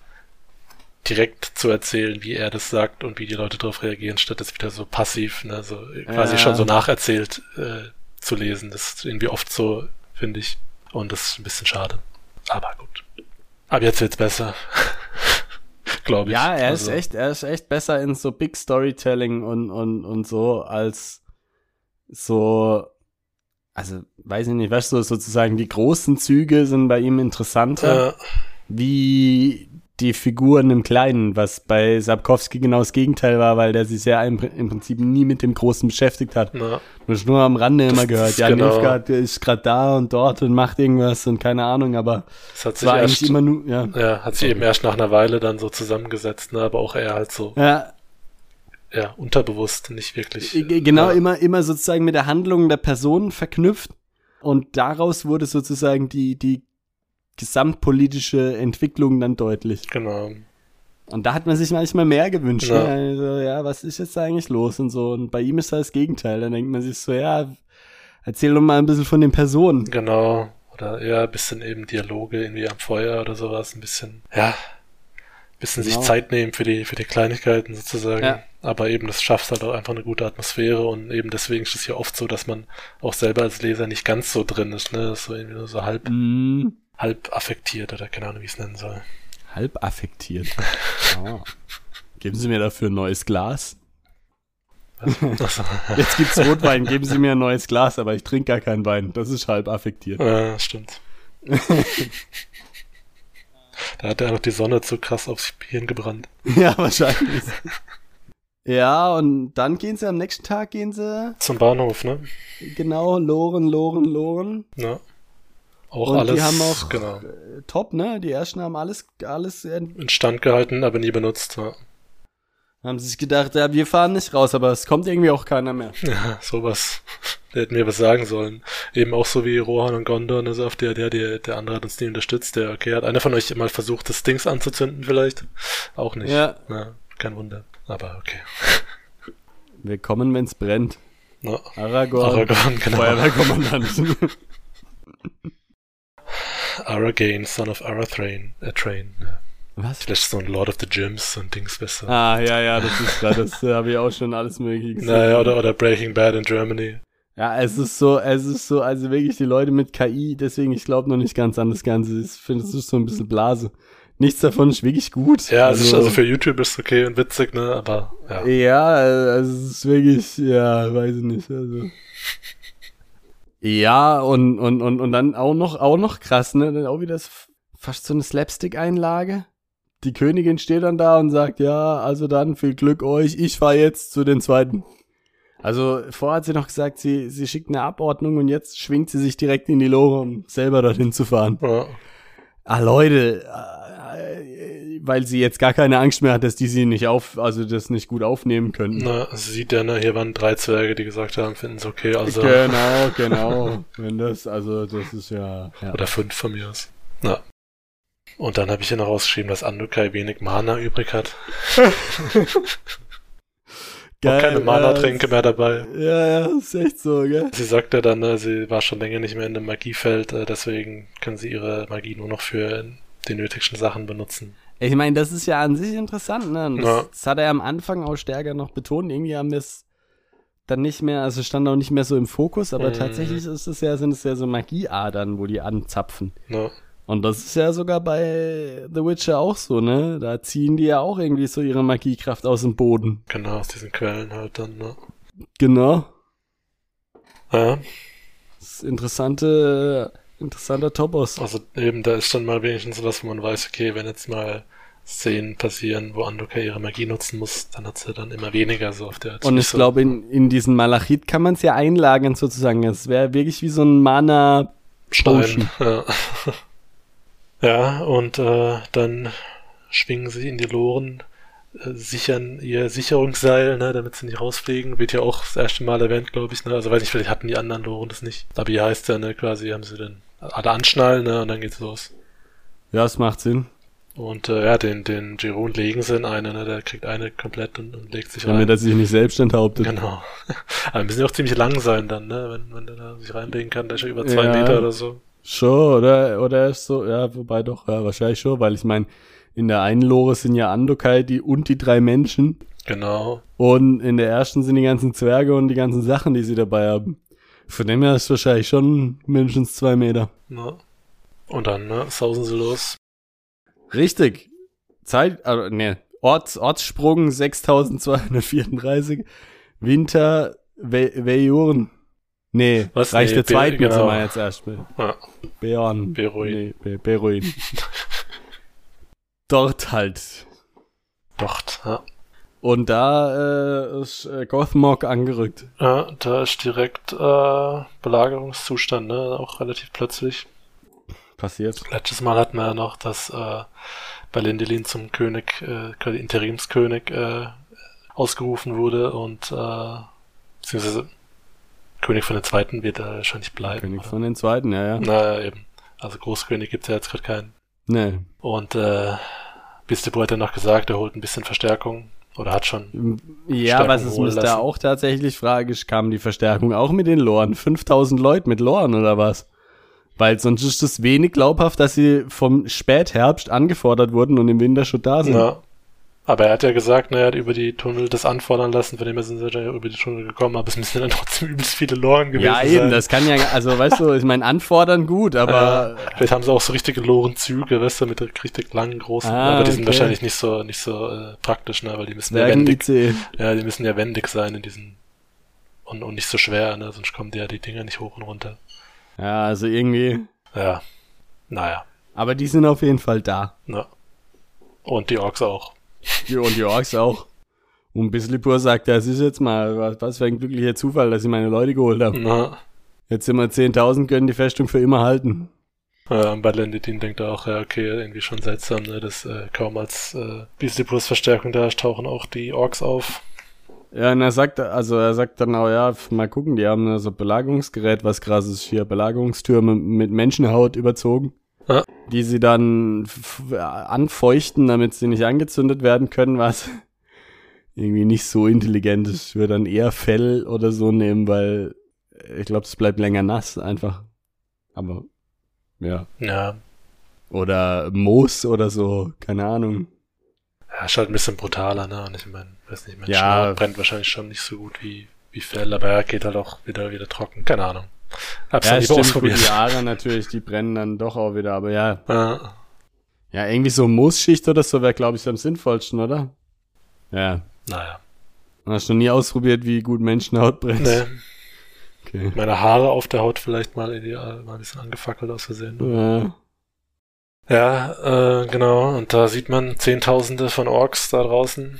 Speaker 2: direkt zu erzählen, wie er das sagt und wie die Leute darauf reagieren, statt das wieder so passiv, ne, so quasi
Speaker 1: Ja.
Speaker 2: schon so nacherzählt äh, zu lesen. Das ist irgendwie oft so, finde ich. Und das ist ein bisschen schade. Aber gut. Aber jetzt wird's besser. (laughs) Glaube ich.
Speaker 1: Ja, er
Speaker 2: Also,
Speaker 1: ist echt, er ist echt besser in so Big Storytelling und, und, und so als so, also weiß ich nicht, weißt du, sozusagen die großen Züge sind bei ihm interessanter,
Speaker 2: Äh,
Speaker 1: wie die Figuren im Kleinen, was bei Sapkowski genau das Gegenteil war, weil der sich ja im, im Prinzip nie mit dem Großen beschäftigt hat. hast nur am Rande immer gehört, ja,
Speaker 2: genau.
Speaker 1: Nilfgaard ist gerade da und dort und macht irgendwas und keine Ahnung, aber
Speaker 2: das hat
Speaker 1: es
Speaker 2: sich
Speaker 1: war
Speaker 2: erst,
Speaker 1: eigentlich immer nur, ja.
Speaker 2: ja, hat sich eben erst nach einer Weile dann so zusammengesetzt, ne, aber auch eher halt so,
Speaker 1: Ja,
Speaker 2: ja, unterbewusst, nicht wirklich.
Speaker 1: G- Genau,
Speaker 2: ja.
Speaker 1: immer, immer sozusagen mit der Handlung der Person verknüpft. Und daraus wurde sozusagen die, die gesamtpolitische Entwicklung dann deutlich.
Speaker 2: Genau.
Speaker 1: Und da hat man sich manchmal mehr gewünscht.
Speaker 2: Ja.
Speaker 1: Ne? Also, ja, was ist jetzt eigentlich los und so. Und bei ihm ist das Gegenteil. Dann denkt man sich so, ja, erzähl doch mal ein bisschen von den Personen.
Speaker 2: Genau. Oder eher ein bisschen eben Dialoge irgendwie am Feuer oder sowas. Ein bisschen, ja, ein bisschen
Speaker 1: Genau.
Speaker 2: sich Zeit nehmen für die, für die Kleinigkeiten sozusagen.
Speaker 1: Ja.
Speaker 2: Aber eben das schafft halt auch einfach eine gute Atmosphäre und eben deswegen ist es ja oft so, dass man auch selber als Leser nicht ganz so drin ist, ne? Das ist so irgendwie nur so halb,
Speaker 1: Mm,
Speaker 2: halb affektiert oder keine Ahnung, wie ich es nennen soll.
Speaker 1: halb affektiert. Oh. Geben Sie mir dafür ein neues Glas. (laughs) Jetzt gibt's Rotwein, geben Sie mir ein neues Glas, aber ich trinke gar keinen Wein. Das ist halb affektiert.
Speaker 2: äh, stimmt. (laughs) da hat er noch die Sonne zu krass aufs Hirn gebrannt.
Speaker 1: Ja, wahrscheinlich. ja, und dann gehen sie am nächsten Tag, gehen sie
Speaker 2: Zum Bahnhof, ne?
Speaker 1: genau Loren, Loren, Loren.
Speaker 2: Ja. Auch
Speaker 1: Und
Speaker 2: alles,
Speaker 1: die haben auch
Speaker 2: genau,
Speaker 1: äh, top, ne? Die ersten haben alles, alles, äh,
Speaker 2: instand gehalten, aber nie benutzt. Ja.
Speaker 1: haben sich gedacht, ja, wir fahren nicht raus, aber es kommt irgendwie auch keiner mehr. (laughs)
Speaker 2: Ja, sowas. Der (laughs) hätten mir was sagen sollen. Eben auch so wie Rohan und Gondor, also auf der, der, der, der andere hat uns nie unterstützt. Der, okay, hat einer von euch mal versucht, das Dings anzuzünden vielleicht? Auch nicht.
Speaker 1: Ja.
Speaker 2: Na, kein Wunder. Aber okay. (laughs)
Speaker 1: Wir kommen, wenn's brennt.
Speaker 2: Na,
Speaker 1: Aragorn,
Speaker 2: Aragorn, genau.
Speaker 1: Feuerwehrkommandant.
Speaker 2: Aragain, son of Arathrain, äh, Train.
Speaker 1: Was?
Speaker 2: Vielleicht so ein Lord of the Gyms, ein Dings besser.
Speaker 1: Ah, ja, ja, das ist klar, das äh, habe ich auch schon alles mögliche (laughs) gesehen.
Speaker 2: Naja, oder, oder Breaking Bad in Germany.
Speaker 1: Ja, es ist so, es ist so, also wirklich die Leute mit KI, deswegen, ich glaube noch nicht ganz an das Ganze. Ich finde, es ist so ein bisschen Blase. Nichts davon ist wirklich gut.
Speaker 2: Ja, also, also für YouTube ist es okay und witzig, ne, aber ja.
Speaker 1: Ja, also es ist wirklich, ja, weiß ich nicht, also. Ja, und, und, und, und dann auch noch, auch noch krass, ne, dann auch wieder fast so eine Slapstick-Einlage. Die Königin steht dann da und sagt, ja, also dann viel Glück euch, ich fahr jetzt zu den zweiten. Also vorher hat sie noch gesagt, sie, sie schickt eine Abordnung und jetzt schwingt sie sich direkt in die Lore, um selber dorthin zu fahren. Ja. Ah, Leute, weil sie jetzt gar keine Angst mehr hat, dass die sie nicht auf, also das nicht gut aufnehmen können.
Speaker 2: Na, sie sieht ja, ne, hier waren drei Zwerge, die gesagt haben, finden es okay, also.
Speaker 1: Genau, (laughs) genau. Wenn das, also das ist ja, ja.
Speaker 2: Oder fünf von mir aus. Na. Und dann habe ich hier noch rausgeschrieben, dass Andukai wenig Mana übrig hat. (laughs) Geil, keine Mana-Tränke mehr dabei.
Speaker 1: Ja, ja, ist echt so, gell?
Speaker 2: Sie sagte dann, ne, sie war schon länger nicht mehr in dem Magiefeld, äh, deswegen können sie ihre Magie nur noch für die nötigsten Sachen benutzen.
Speaker 1: Ich meine, das ist ja an sich interessant, ne? Das, ja. das hat er am Anfang auch stärker noch betont. Irgendwie haben wir es dann nicht mehr, also stand auch nicht mehr so im Fokus, aber mhm. tatsächlich ist es ja, sind es ja so Magieadern, wo die anzapfen. Ja. Und das ist ja sogar bei The Witcher auch so, ne? Da ziehen die ja auch irgendwie so ihre Magiekraft aus dem Boden.
Speaker 2: Genau, aus diesen Quellen halt dann, ne?
Speaker 1: Genau.
Speaker 2: Ja.
Speaker 1: Das ist interessante, interessanter Topos.
Speaker 2: Also eben, da ist dann mal wenigstens so, dass man weiß, okay, wenn jetzt mal Szenen passieren, wo Andoka ihre Magie nutzen muss, dann hat sie dann immer weniger so auf der
Speaker 1: Und ich so. glaube, in, in diesen Malachit kann man es ja einlagern sozusagen. Es wäre wirklich wie so ein Mana
Speaker 2: Stein. Ja. (laughs) Ja, und äh, dann schwingen sie in die Loren, äh, sichern ihr Sicherungsseil, ne, damit sie nicht rausfliegen. Wird ja auch das erste Mal erwähnt, glaube ich. Ne? Also weiß nicht, vielleicht hatten die anderen Loren das nicht. Aber hier heißt ja, ne, quasi haben sie dann alle anschnallen, ne, und dann geht's los.
Speaker 1: Ja, es macht Sinn.
Speaker 2: Und äh, ja, den, den Giron legen sie in eine, ne, der kriegt eine komplett und, und legt sich rein.
Speaker 1: Damit er sich nicht selbst enthauptet.
Speaker 2: Genau. (laughs) Aber müssen ja auch ziemlich lang sein dann, ne, wenn, wenn der da sich reinlegen kann, der ist ja über zwei ja. Meter oder so.
Speaker 1: Schon, oder? Oder ist so, ja, wobei doch, ja, wahrscheinlich schon, weil ich meine, in der einen Lore sind ja Andokai die und die drei Menschen.
Speaker 2: Genau.
Speaker 1: Und in der ersten sind die ganzen Zwerge und die ganzen Sachen, die sie dabei haben. Von dem her ist wahrscheinlich schon mindestens zwei Meter.
Speaker 2: Ja. Und dann, ne, sausen sie los.
Speaker 1: Richtig. Zeit, also, ne, Orts, Ortssprung 6234. Winter Vejoren. Nee,
Speaker 2: Was?
Speaker 1: reicht
Speaker 2: nee,
Speaker 1: der zweiten genau. wir jetzt erst mit. Ja. Beorn.
Speaker 2: Beruin.
Speaker 1: Nee, Be Beruin. (laughs) Dort halt.
Speaker 2: Dort, ja.
Speaker 1: Und da äh, ist äh, Gothmog angerückt.
Speaker 2: Ja, da ist direkt äh, Belagerungszustand, ne? Auch relativ plötzlich.
Speaker 1: Passiert.
Speaker 2: Letztes Mal hatten wir ja noch, dass äh, Balindelin zum König, äh, Interimskönig äh, ausgerufen wurde und äh, beziehungsweise König von den Zweiten wird er wahrscheinlich bleiben.
Speaker 1: König oder? von den Zweiten, ja, ja.
Speaker 2: Naja, eben. Also Großkönig gibt's ja jetzt gerade keinen.
Speaker 1: Nee.
Speaker 2: Und äh, Bistebo hat ja noch gesagt, er holt ein bisschen Verstärkung. Oder hat schon.
Speaker 1: Ja, was ist mir da auch tatsächlich fragisch kam, die Verstärkung auch mit den Loren. 5000 Leute mit Loren oder was? Weil sonst ist es wenig glaubhaft, dass sie vom Spätherbst angefordert wurden und im Winter schon da sind. Ja,
Speaker 2: aber er hat ja gesagt, na, er hat über die Tunnel das anfordern lassen, von dem her sind sie ja über die Tunnel gekommen, aber es müssen dann (laughs) trotzdem übelst viele Loren gewesen sein. Ja, eben,
Speaker 1: das kann ja, also weißt du, ich meine, anfordern gut, aber.
Speaker 2: Äh, vielleicht haben sie auch so richtige Lorenzüge, weißt du, mit richtig langen, großen, ah, aber die sind wahrscheinlich nicht so, nicht so äh, praktisch, ne, weil die müssen ja wendig, ja, die müssen ja wendig sein in diesen, und, und nicht so schwer, ne, sonst kommen die ja die Dinger nicht hoch und runter.
Speaker 1: Ja, also irgendwie.
Speaker 2: Ja, naja.
Speaker 1: Aber die sind auf jeden Fall da.
Speaker 2: Ja. Und die Orks auch.
Speaker 1: Ja, und die Orks auch. Und Bislipur sagt, das ist jetzt mal, was, was für ein glücklicher Zufall, dass ich meine Leute geholt habe. Na. Jetzt sind wir 10.000, können die Festung für immer halten.
Speaker 2: Ja, Balenditin denkt auch, ja, okay, irgendwie schon seltsam, ne, dass äh, kaum als äh, Bislipurs Verstärkung da ist, tauchen auch die Orks auf.
Speaker 1: Ja, und er sagt, also er sagt dann auch, ja, mal gucken, die haben so Belagerungsgerät, was krass ist hier, Belagerungstürme mit Menschenhaut überzogen ja. die sie dann anfeuchten, damit sie nicht angezündet werden können, was (laughs) irgendwie nicht so intelligent ist. Ich würde dann eher Fell oder so nehmen, weil ich glaube, es bleibt länger nass einfach. Aber ja.
Speaker 2: Ja.
Speaker 1: Oder Moos oder so, keine Ahnung.
Speaker 2: Ja, ist halt ein bisschen brutaler, ne? Und ich meine, weiß nicht, Menschenhaut ja. brennt wahrscheinlich schon nicht so gut wie, wie viel, aber er geht halt auch wieder, wieder trocken. Keine Ahnung.
Speaker 1: Hab's ja, stimmt, ausprobiert. Die Haare natürlich, die brennen dann doch auch wieder, aber ja. Ja, ja irgendwie so Moosschicht oder so wäre, glaube ich, am sinnvollsten, oder? Ja.
Speaker 2: Naja.
Speaker 1: Hast du noch nie ausprobiert, wie gut Menschenhaut brennt? Nee.
Speaker 2: Okay. Meine Haare auf der Haut vielleicht mal ideal, mal ein bisschen angefackelt aus Versehen.
Speaker 1: Ja.
Speaker 2: Ja, äh, genau. Und da sieht man Zehntausende von Orks da draußen.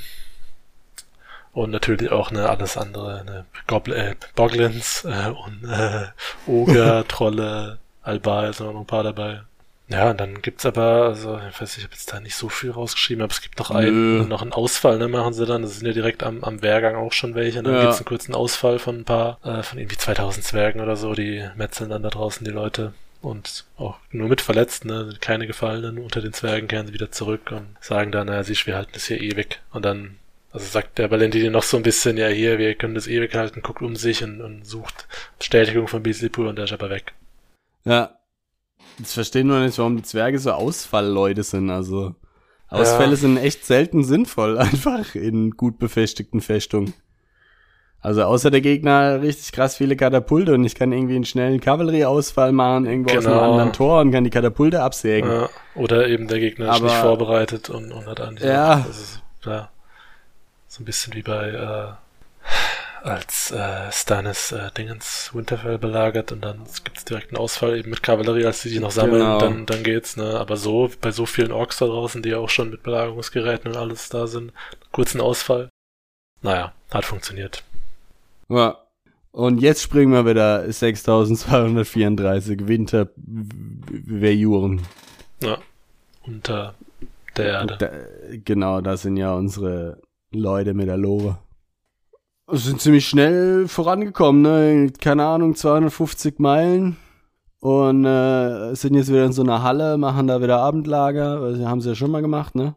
Speaker 2: Und natürlich auch ne, alles andere, ne, Gobl äh, Boglins äh, und äh, Oger, (laughs) Trolle, sind auch noch ein paar dabei. Ja, und dann gibt's aber, also ich weiß nicht, ich habe jetzt da nicht so viel rausgeschrieben, aber es gibt noch einen, noch einen Ausfall, ne, machen sie dann. Das sind ja direkt am, am Wehrgang auch schon welche. Und dann ja. gibt's einen kurzen Ausfall von ein paar, äh, von irgendwie 2000 Zwergen oder so, die metzeln dann da draußen die Leute. Und auch nur mit Verletzten, ne, keine Gefallenen unter den Zwergen kehren sie wieder zurück und sagen dann, naja, siehst, wir halten das hier ewig. Und dann also sagt der Valentini noch so ein bisschen, ja hier, wir können das ewig halten, guckt um sich und, und sucht Bestätigung von Beasleypool und der ist aber weg.
Speaker 1: Ja. Jetzt verstehen wir nicht, warum die Zwerge so Ausfallleute sind. Also Ausfälle ja. sind echt selten sinnvoll, (laughs) einfach in gut befestigten Festungen. Also außer der Gegner richtig krass viele Katapulte und ich kann irgendwie einen schnellen Kavallerieausfall machen, irgendwo genau. aus einem genau. anderen Tor und kann die Katapulte absägen. Ja.
Speaker 2: Oder eben der Gegner ist nicht vorbereitet und, und hat an
Speaker 1: Ja.
Speaker 2: Ist, ja. So ein bisschen wie bei äh, als äh, Stannis äh, Dingens Winterfell belagert und dann gibt's direkt einen Ausfall eben mit Kavallerie, als die sich noch sammeln, genau. dann, dann geht's, ne? Aber so, bei so vielen Orks da draußen, die ja auch schon mit Belagerungsgeräten und alles da sind, kurzen Ausfall. Naja, hat funktioniert.
Speaker 1: Ja. Und jetzt springen wir wieder 6234 Winterverjuren.
Speaker 2: Ja. Unter der Erde. Da,
Speaker 1: genau, das sind ja unsere Leute mit der Lore. Sind ziemlich schnell vorangekommen, ne? Keine Ahnung, 250 Meilen. Und äh, sind jetzt wieder in so einer Halle, machen da wieder Abendlager. Also, haben sie ja schon mal gemacht, ne?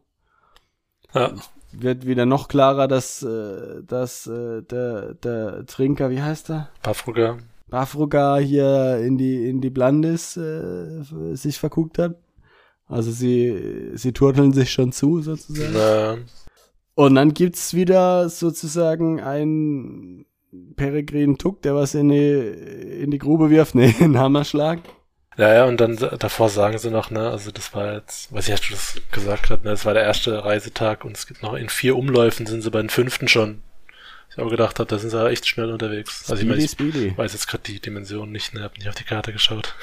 Speaker 2: Ja.
Speaker 1: Wird wieder noch klarer, dass, äh, dass äh, der, der Trinker, wie heißt er?
Speaker 2: Bafruga.
Speaker 1: Bafruga hier in die, in die Blandis äh, sich verguckt hat. Also sie, sie turteln sich schon zu, sozusagen.
Speaker 2: Ja.
Speaker 1: Und dann gibt's wieder sozusagen einen Peregrin Tuck, der was in die, in die Grube wirft, (laughs) ne, einen Hammerschlag.
Speaker 2: Ja, ja, und dann davor sagen sie noch, ne, also das war jetzt, weiß ich, hast du das gesagt gerade, ne, das war der erste Reisetag und es gibt noch in vier Umläufen sind sie bei den fünften schon. Ich auch gedacht habe, da sind sie echt schnell unterwegs.
Speaker 1: Speedy, also ich, mein, ich
Speaker 2: speedy. weiß jetzt gerade die Dimension nicht, ne, hab nicht auf die Karte geschaut.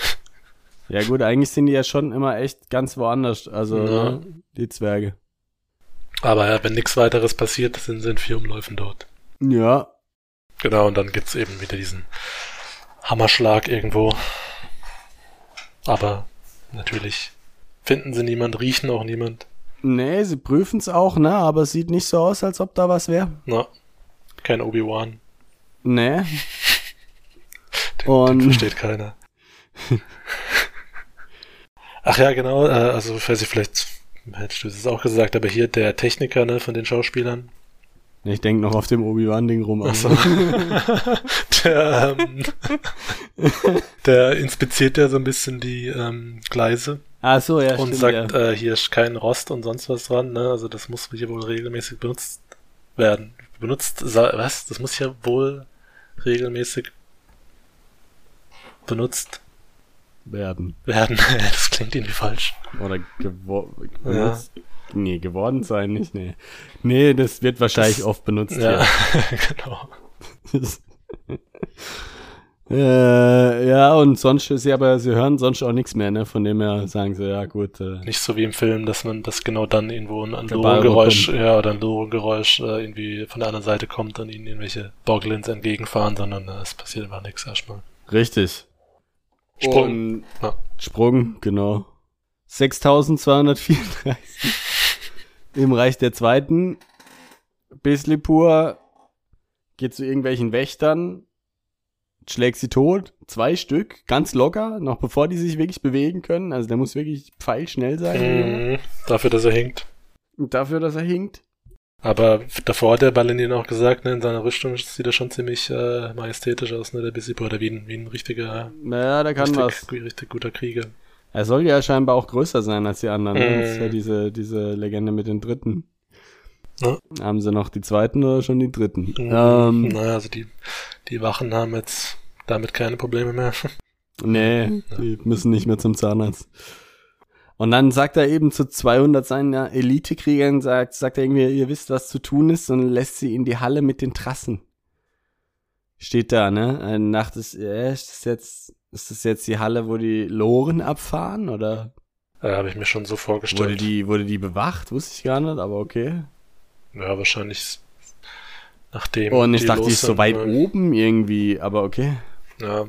Speaker 1: Ja gut, eigentlich sind die ja schon immer echt ganz woanders, also ja. ne, die Zwerge.
Speaker 2: Aber ja, wenn nichts weiteres passiert, sind sie in vier Umläufen dort.
Speaker 1: Ja.
Speaker 2: Genau, und dann gibt's eben wieder diesen Hammerschlag irgendwo. Aber natürlich finden sie niemand, riechen auch niemand.
Speaker 1: Nee, sie prüfen's auch, ne? Aber es sieht nicht so aus, als ob da was wäre.
Speaker 2: Na, kein Obi-Wan.
Speaker 1: Nee. (laughs)
Speaker 2: den, und den versteht keiner. (laughs) Ach ja, genau, äh, also falls ich vielleicht hättest du es auch gesagt, aber hier der Techniker ne, von den Schauspielern.
Speaker 1: Ich denke noch auf dem Obi-Wan-Ding rum.
Speaker 2: Also. (laughs) der, ähm, der inspiziert ja so ein bisschen die ähm, Gleise.
Speaker 1: Ach so, ja,
Speaker 2: Und stimmt, sagt, ja. äh, hier ist kein Rost und sonst was dran. Ne? Also das muss hier wohl regelmäßig benutzt werden. Benutzt, was? Das muss hier wohl regelmäßig benutzt
Speaker 1: werden.
Speaker 2: Werden, (laughs) das klingt irgendwie falsch.
Speaker 1: Oder geworden. Ja. Nee, geworden sein nicht, nee. Nee, das wird wahrscheinlich das, oft benutzt.
Speaker 2: Ja, (laughs) genau. (laughs)
Speaker 1: äh, ja, und sonst ist ja, aber sie hören sonst auch nichts mehr, ne? Von dem her sagen sie, ja gut. Äh,
Speaker 2: nicht so wie im Film, dass man das genau dann irgendwo ein, Lorengeräusch, ja, oder ein Lorengeräusch äh, irgendwie von der anderen Seite kommt und ihnen irgendwelche Boglins entgegenfahren, sondern äh, es passiert einfach nichts erstmal.
Speaker 1: Richtig.
Speaker 2: Sprung.
Speaker 1: Ja. Sprung, genau. 6234 im Reich der Zweiten. Bislipur geht zu irgendwelchen Wächtern, schlägt sie tot, zwei Stück, ganz locker, noch bevor die sich wirklich bewegen können. Also der muss wirklich pfeilschnell sein.
Speaker 2: Mhm, dafür, dass er hinkt.
Speaker 1: Dafür, dass er hinkt.
Speaker 2: Aber davor hat der Ballenin auch gesagt, ne, in seiner Rüstung sieht er schon ziemlich äh, majestätisch aus, ne, der Bissipo, oder wie ein, wie ein richtiger,
Speaker 1: naja, der kann
Speaker 2: richtig,
Speaker 1: was.
Speaker 2: richtig guter Krieger.
Speaker 1: Er soll ja scheinbar auch größer sein als die anderen. Ne? Das ist ja mhm. diese, diese Legende mit den Dritten.
Speaker 2: Ja.
Speaker 1: Haben sie noch die zweiten oder schon die dritten?
Speaker 2: Mhm.
Speaker 1: Ähm,
Speaker 2: Naja, also die, die Wachen haben jetzt damit keine Probleme mehr. (laughs)
Speaker 1: nee, die müssen nicht mehr zum Zahnarzt. Und dann sagt er eben zu 200 seinen ja, Elitekriegern, sagt, sagt er irgendwie, ihr wisst, was zu tun ist, und lässt sie in die Halle mit den Trassen. Steht da, ne? Nach des, äh, ist das jetzt, ist das jetzt die Halle, wo die Loren abfahren, oder
Speaker 2: Äh, Habe ich mir schon so
Speaker 1: wurde
Speaker 2: vorgestellt.
Speaker 1: die, wurde die bewacht? Wusste ich gar nicht, aber okay.
Speaker 2: Ja, wahrscheinlich nachdem.
Speaker 1: Und ich
Speaker 2: die
Speaker 1: dachte, die ist so weit
Speaker 2: ne?
Speaker 1: oben irgendwie, aber okay.
Speaker 2: Ja.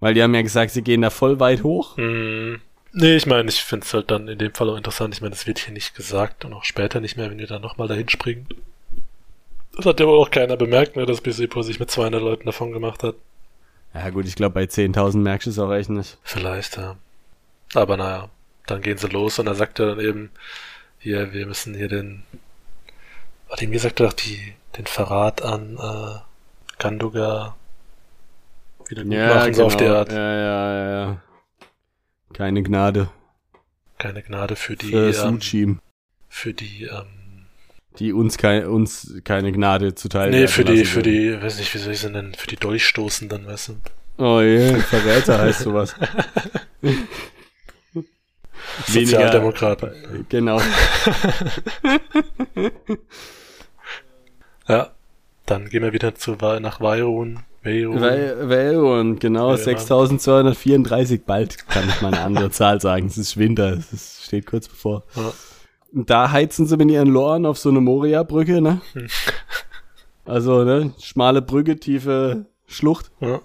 Speaker 1: Weil die haben ja gesagt, sie gehen da voll weit hoch.
Speaker 2: Hm. Nee, ich meine, ich finde es halt dann in dem Fall auch interessant. Ich meine, das wird hier nicht gesagt und auch später nicht mehr, wenn wir dann nochmal dahin springen. Das hat ja wohl auch keiner bemerkt, ne, dass Bisipo sich mit 200 Leuten davon gemacht hat.
Speaker 1: Ja gut, ich glaube, bei 10.000 merkst du es auch echt nicht.
Speaker 2: Vielleicht, ja. Aber naja, dann gehen sie los und er sagt er dann eben, hier, wir müssen hier den, hat ihm gesagt, doch die, den Verrat an äh, Ganduga wieder gut machen, so auf die Art.
Speaker 1: Ja, ja, ja, ja. Keine Gnade
Speaker 2: Keine Gnade für die,
Speaker 1: für
Speaker 2: ähm, für die, ähm,
Speaker 1: die uns, kei uns keine Gnade zuteil
Speaker 2: nee, für die, für die, weiß nicht, wie soll ich sie nennen, für die Durchstoßenden, weißt du?
Speaker 1: Oh je, Verräter heißt sowas. (laughs)
Speaker 2: Sozialdemokraten.
Speaker 1: Genau. (laughs)
Speaker 2: Ja. Dann gehen wir wieder zu, nach Weirun.
Speaker 1: Weil und genau,
Speaker 2: Ja.
Speaker 1: 6234, bald kann ich mal eine andere (laughs) Zahl sagen. Es ist Winter, es ist, steht kurz bevor.
Speaker 2: Ja.
Speaker 1: Und da heizen sie mit ihren Loren auf so eine Moria-Brücke, ne?
Speaker 2: Hm.
Speaker 1: Also, ne, schmale Brücke, tiefe Schlucht.
Speaker 2: Ja.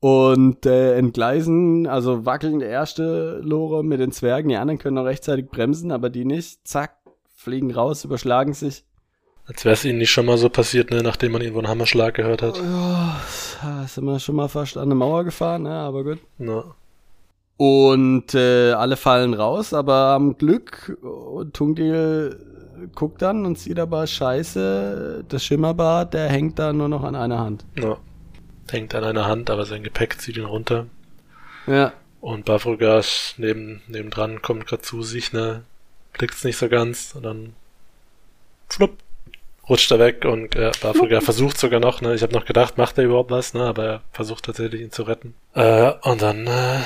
Speaker 1: Und äh, entgleisen, also wackeln der erste Lore mit den Zwergen, die anderen können noch rechtzeitig bremsen, aber die nicht. Zack, fliegen raus, überschlagen sich.
Speaker 2: Als wäre es ihnen nicht schon mal so passiert, ne, nachdem man irgendwo einen Hammerschlag gehört hat.
Speaker 1: Ja, da sind wir schon mal fast an eine Mauer gefahren, ne, aber gut.
Speaker 2: Ja.
Speaker 1: Und äh, alle fallen raus, aber am Glück, Tungdil guckt dann und sieht aber scheiße, das Schimmerbad, der hängt da nur noch an einer Hand.
Speaker 2: ja. Hängt an einer Hand, aber sein Gepäck zieht ihn runter.
Speaker 1: Ja.
Speaker 2: Und Bafrogas neben, nebendran kommt gerade zu sich, ne, blickt's nicht so ganz und dann flupp, rutscht er weg und äh, Bafrogas (laughs) versucht sogar noch, ne, ich habe noch gedacht, macht er überhaupt was, ne, aber er versucht tatsächlich ihn zu retten. Äh, und dann äh,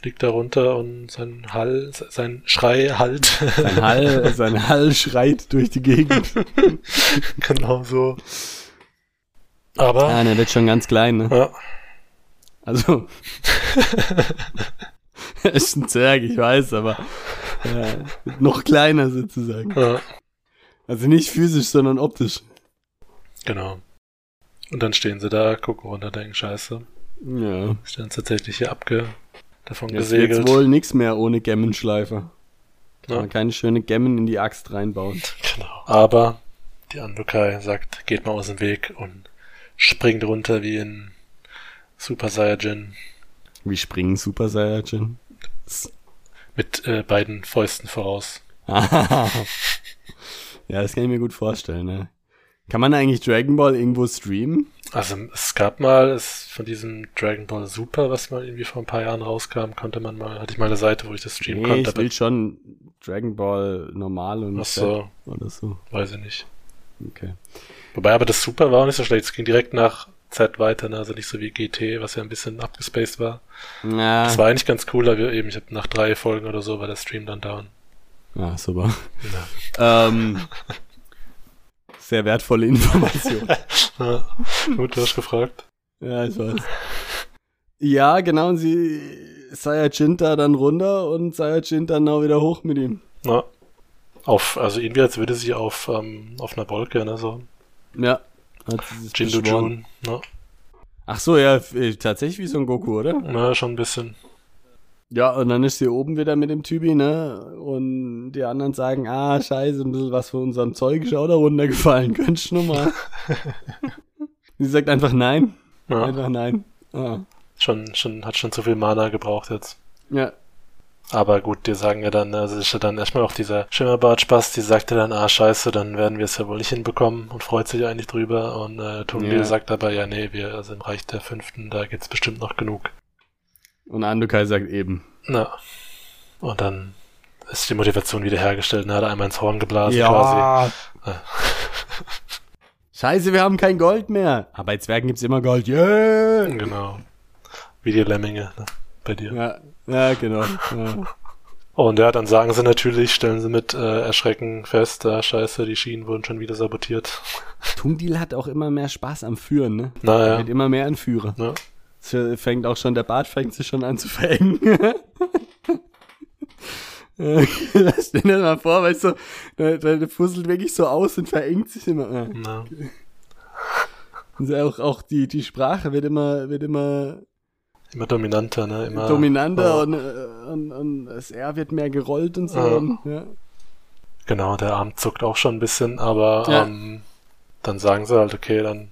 Speaker 2: fliegt er runter und sein Hall, sein Schrei halt.
Speaker 1: Sein Hall, (laughs) sein Hall schreit durch die Gegend. (laughs)
Speaker 2: genau so. Aber,
Speaker 1: Ja, der wird schon ganz klein, ne?
Speaker 2: ja,
Speaker 1: Also. er ist ein Zwerg, ich weiß, aber ja, noch kleiner sozusagen.
Speaker 2: ja,
Speaker 1: Also nicht physisch, sondern optisch.
Speaker 2: genau. Und dann stehen sie da, gucken runter, denken, scheiße,
Speaker 1: Ja.
Speaker 2: ist dann tatsächlich hier abge, davon
Speaker 1: Jetzt
Speaker 2: gesegelt.
Speaker 1: wohl nix mehr ohne Gemmenschleifer.
Speaker 2: Ja.
Speaker 1: Man keine schöne Gemmen in die Axt reinbauen.
Speaker 2: Genau. Aber die Andokai sagt, geht mal aus dem Weg und springt runter wie in Super Saiyajin
Speaker 1: Wie springen Super Saiyajin?
Speaker 2: mit äh, beiden Fäusten voraus. (laughs)
Speaker 1: ja, das kann ich mir gut vorstellen, ne? Kann man eigentlich Dragon Ball irgendwo streamen?
Speaker 2: Also es gab mal es von diesem Dragon Ball Super, was mal irgendwie vor ein paar Jahren rauskam, konnte man mal, hatte ich mal eine Seite, wo ich das streamen
Speaker 1: Nee,
Speaker 2: konnte,
Speaker 1: ich will schon Dragon Ball normal und
Speaker 2: ach so,
Speaker 1: oder so.
Speaker 2: weiß ich nicht.
Speaker 1: Okay.
Speaker 2: Wobei aber das Super war auch nicht so schlecht. Es ging direkt nach Z weiter, ne? also nicht so wie GT, was ja ein bisschen abgespaced war.
Speaker 1: Ja,
Speaker 2: Das war eigentlich ganz cool, aber eben, ich habe nach drei Folgen oder so war der Stream dann down.
Speaker 1: Ja super.
Speaker 2: Ja.
Speaker 1: ähm, sehr wertvolle Information. (laughs)
Speaker 2: Ja, gut, du hast gefragt.
Speaker 1: ja, ich weiß. Ja, genau, und sie Saiyajin da dann runter und Saiyajin dann auch wieder hoch mit ihm.
Speaker 2: Ja. Auf, also irgendwie als würde sie auf, ähm, auf einer Wolke, ne, so.
Speaker 1: Ja. Hat
Speaker 2: Jindu. Jun, ne?
Speaker 1: Ach so, ja, äh, tatsächlich wie so ein Goku, oder?
Speaker 2: Na, schon ein bisschen.
Speaker 1: Ja, und dann ist sie oben wieder mit dem Typi, ne? Und die anderen sagen, ah, scheiße, ein bisschen was von unserem Zeug ist auch da runtergefallen. (laughs) Könntest du noch mal? (laughs) sie sagt einfach nein.
Speaker 2: Ja,
Speaker 1: Einfach nein. Ah.
Speaker 2: schon, schon, hat schon zu viel Mana gebraucht jetzt.
Speaker 1: Ja.
Speaker 2: Aber gut, die sagen ja dann, also ist ja dann erstmal auch dieser Schimmerbart-Spaß, die sagte dann, ah, scheiße, dann werden wir es ja wohl nicht hinbekommen und freut sich eigentlich drüber. Und äh, Tungil
Speaker 1: Ja.
Speaker 2: sagt aber, ja, nee, wir, also im Reich der Fünften, da gibt's bestimmt noch genug.
Speaker 1: Und Andukai sagt eben.
Speaker 2: Na. Und dann ist die Motivation wiederhergestellt. Er hat einmal ins Horn geblasen
Speaker 1: ja.
Speaker 2: quasi.
Speaker 1: Scheiße, wir haben kein Gold mehr. Aber bei Zwergen gibt's immer Gold. Yeah!
Speaker 2: Genau. Wie die Lemminge ne? bei dir.
Speaker 1: Ja, ja genau. Ja.
Speaker 2: Und ja, dann sagen sie natürlich, stellen sie mit äh, Erschrecken fest, da scheiße, die Schienen wurden schon wieder sabotiert.
Speaker 1: Tungdil hat auch immer mehr Spaß am Führen, ne? Er
Speaker 2: Naja.
Speaker 1: wird immer mehr ein Führer.
Speaker 2: Ja.
Speaker 1: Fängt auch schon, der Bart fängt sich schon an zu verengen. Stell (laughs) dir mal vor, weißt du, der, der, fusselt wirklich so aus und verengt sich immer.
Speaker 2: Na,
Speaker 1: Und auch, auch die, die Sprache wird immer, wird immer
Speaker 2: immer dominanter, ne? Immer,
Speaker 1: dominanter
Speaker 2: ja.
Speaker 1: und, äh, und, und das R wird mehr gerollt und so. Und, ja.
Speaker 2: Genau, der Arm zuckt auch schon ein bisschen, aber
Speaker 1: Ja.
Speaker 2: ähm, dann sagen sie halt, okay, dann,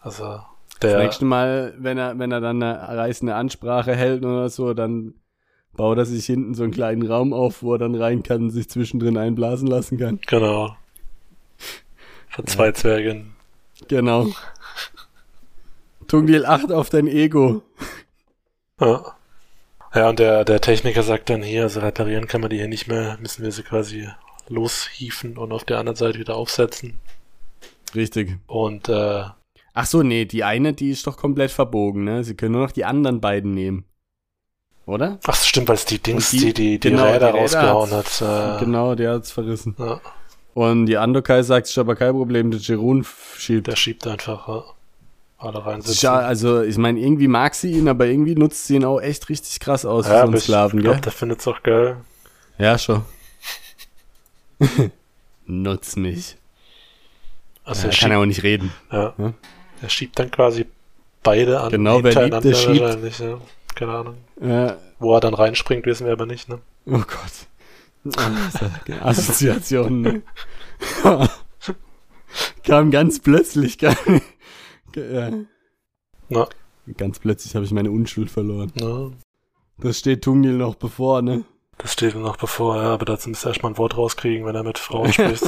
Speaker 2: also
Speaker 1: Das
Speaker 2: der,
Speaker 1: nächste Mal, wenn er, wenn er dann eine reißende Ansprache hält oder so, dann baut er sich hinten so einen kleinen Raum auf, wo er dann rein kann und sich zwischendrin einblasen lassen kann.
Speaker 2: genau, von zwei Zwergen.
Speaker 1: Genau. Tungdil, acht auf dein Ego.
Speaker 2: Ja. Ja, und der, der Techniker sagt dann hier, also reparieren kann man die hier nicht mehr, müssen wir sie quasi loshieven und auf der anderen Seite wieder aufsetzen.
Speaker 1: Richtig.
Speaker 2: Und äh,
Speaker 1: Ach so, nee, die eine, die ist doch komplett verbogen, ne? Sie können nur noch die anderen beiden nehmen. Oder?
Speaker 2: ach stimmt, weil es die Dings,
Speaker 1: die-
Speaker 2: die, die, die
Speaker 1: genau,
Speaker 2: Räder
Speaker 1: die Räder
Speaker 2: rausgehauen hat. Äh,
Speaker 1: Genau, der hat's verrissen.
Speaker 2: ja,
Speaker 1: Und die Andokai sagt, ist aber kein Problem, der Jerun schiebt.
Speaker 2: der schiebt einfach ja, alle reinsitzen.
Speaker 1: Ja, also ich meine, irgendwie mag sie ihn, aber irgendwie nutzt sie ihn auch echt richtig krass aus für
Speaker 2: Ja,
Speaker 1: so
Speaker 2: aber
Speaker 1: einen
Speaker 2: ich
Speaker 1: Sklaven,
Speaker 2: glaube,
Speaker 1: gell?
Speaker 2: der findet's auch geil.
Speaker 1: Ja, schon. (laughs) Nutz mich.
Speaker 2: Also
Speaker 1: Ja,
Speaker 2: er,
Speaker 1: kann er auch nicht reden.
Speaker 2: ja,
Speaker 1: Ja.
Speaker 2: Er schiebt dann quasi beide an
Speaker 1: Genau, wer liebt, der schiebt.
Speaker 2: wahrscheinlich. Ja. Keine Ahnung.
Speaker 1: Ja,
Speaker 2: Wo er dann reinspringt, wissen wir aber nicht. Ne?
Speaker 1: oh Gott. (laughs) Assoziationen. Ne? (laughs) Kam ganz plötzlich. (laughs) Gar ja.
Speaker 2: Na,
Speaker 1: Ganz plötzlich habe ich meine Unschuld verloren.
Speaker 2: na,
Speaker 1: Das steht Tungil noch bevor, ne?
Speaker 2: das steht ihm noch bevor, ja, aber dazu müsste er erstmal ein Wort rauskriegen, wenn er mit Frauen spricht.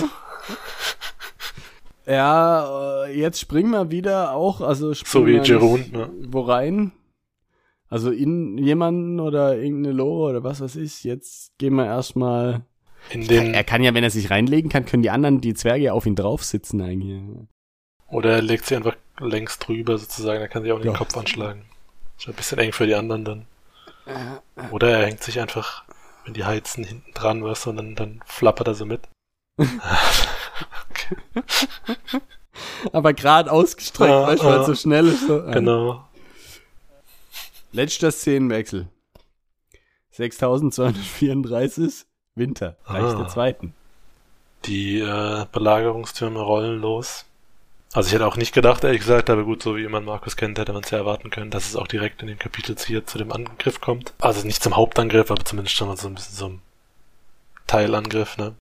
Speaker 1: Ja, äh, jetzt springen wir wieder auch, also
Speaker 2: so
Speaker 1: springen
Speaker 2: wie
Speaker 1: wir
Speaker 2: Jerun. Ne?
Speaker 1: Wo rein? Also in jemanden oder irgendeine Lore oder was weiß ich. Jetzt gehen wir erstmal.
Speaker 2: In den,
Speaker 1: Er kann ja, wenn er sich reinlegen kann, können die anderen, die Zwerge, auf ihn drauf sitzen eigentlich.
Speaker 2: oder er legt sie einfach längs drüber sozusagen, er kann sich auch in den
Speaker 1: Ja.
Speaker 2: Kopf anschlagen. Ist ein bisschen eng für die anderen dann. Oder er hängt sich einfach, wenn die heizen, hinten dran, weißt du, und dann, dann flappert er so mit. (laughs) (laughs) (laughs)
Speaker 1: Aber gerade ausgestreckt,
Speaker 2: Ja,
Speaker 1: weißt du, weil
Speaker 2: ja.
Speaker 1: es so schnell ist. So.
Speaker 2: Genau.
Speaker 1: Letzter Szenenwechsel. 6234, Winter, Reich
Speaker 2: Ah.
Speaker 1: der Zweiten.
Speaker 2: Die äh, Belagerungstürme rollen los. Also ich hätte auch nicht gedacht, ehrlich gesagt, aber gut, so wie man Markus kennt, hätte man es ja erwarten können, dass es auch direkt in dem Kapitel hier zu dem Angriff kommt. Also nicht zum Hauptangriff, aber zumindest schon mal so ein bisschen ein Teilangriff, ne?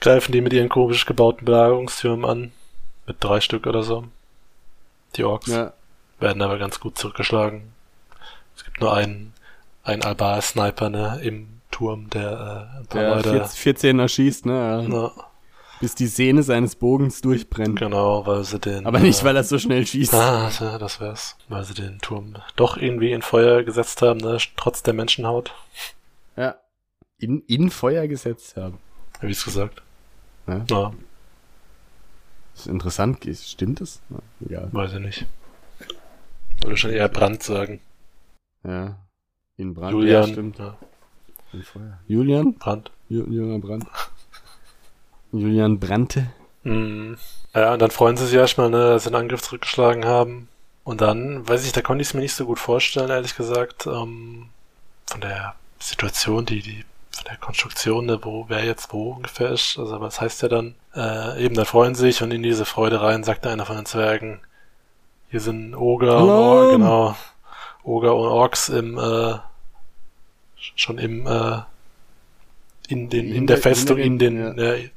Speaker 2: Greifen die mit ihren komisch gebauten Belagerungstürmen an. Mit drei Stück oder so. Die Orks
Speaker 1: Ja,
Speaker 2: werden aber ganz gut zurückgeschlagen. Es gibt nur einen, einen Albar-Sniper, ne, im Turm, der äh, ein paar
Speaker 1: der
Speaker 2: Leute...
Speaker 1: 14 erschießt, ne? Ja. Bis die Sehne seines Bogens durchbrennt.
Speaker 2: genau, weil sie den...
Speaker 1: Aber nicht,
Speaker 2: äh,
Speaker 1: weil er so schnell schießt.
Speaker 2: Ah, ja, das wär's. Weil sie den Turm doch irgendwie in Feuer gesetzt haben, ne? trotz der Menschenhaut.
Speaker 1: Ja. In, in Feuer gesetzt haben.
Speaker 2: Hab ich's gesagt?
Speaker 1: Ja.
Speaker 2: Ja,
Speaker 1: Das ist interessant. Stimmt das? Ja,
Speaker 2: weiß ich nicht. Würde schon eher Brand sagen.
Speaker 1: Ja. In Brand.
Speaker 2: Julian.
Speaker 1: Ja, stimmt.
Speaker 2: Ja,
Speaker 1: In Feuer. Julian?
Speaker 2: Brand.
Speaker 1: Ju Julian Brandt. Julian Brandte.
Speaker 2: Mhm. Ja, und dann freuen sie sich erstmal, ne, dass sie einen Angriff zurückgeschlagen haben. Und dann, weiß ich, da konnte ich es mir nicht so gut vorstellen, ehrlich gesagt, ähm, von der Situation, die, die, von der Konstruktion, ne, wo, wer jetzt wo ungefähr ist. Also, was heißt ja dann? Äh, eben, da freuen sie sich und in diese Freude rein sagt einer von den Zwergen, hier sind Oger und! Or genau, Oger und Orks im, äh, schon im, äh, in den, in,
Speaker 1: In
Speaker 2: der
Speaker 1: der-
Speaker 2: Festung,
Speaker 1: hinter
Speaker 2: in
Speaker 1: den-
Speaker 2: den, äh,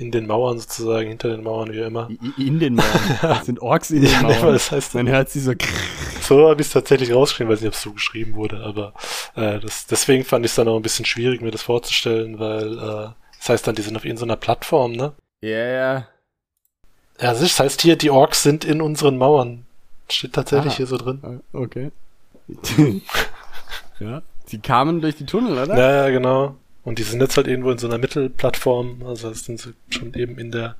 Speaker 2: in den Mauern sozusagen, hinter den Mauern, wie immer.
Speaker 1: In den Mauern. (laughs) Das sind Orks in den
Speaker 2: Ja,
Speaker 1: Mauern.
Speaker 2: das heißt,
Speaker 1: Man hört sie so.
Speaker 2: so habe ich es tatsächlich rausgeschrieben, weiß nicht, ob es so geschrieben wurde, aber äh, das, deswegen fand ich es dann auch ein bisschen schwierig, mir das vorzustellen, weil äh, das heißt dann, die sind auf irgendeiner Plattform, ne?
Speaker 1: Ja, ja.
Speaker 2: Ja, das heißt hier, die Orks sind in unseren Mauern. Steht tatsächlich
Speaker 1: Ah.
Speaker 2: hier so drin.
Speaker 1: Ah, Okay. (laughs) ja. Die kamen durch die Tunnel, oder?
Speaker 2: Ja, ja, genau. Und die sind jetzt halt irgendwo in so einer Mittelplattform, also das sind sie schon eben in der.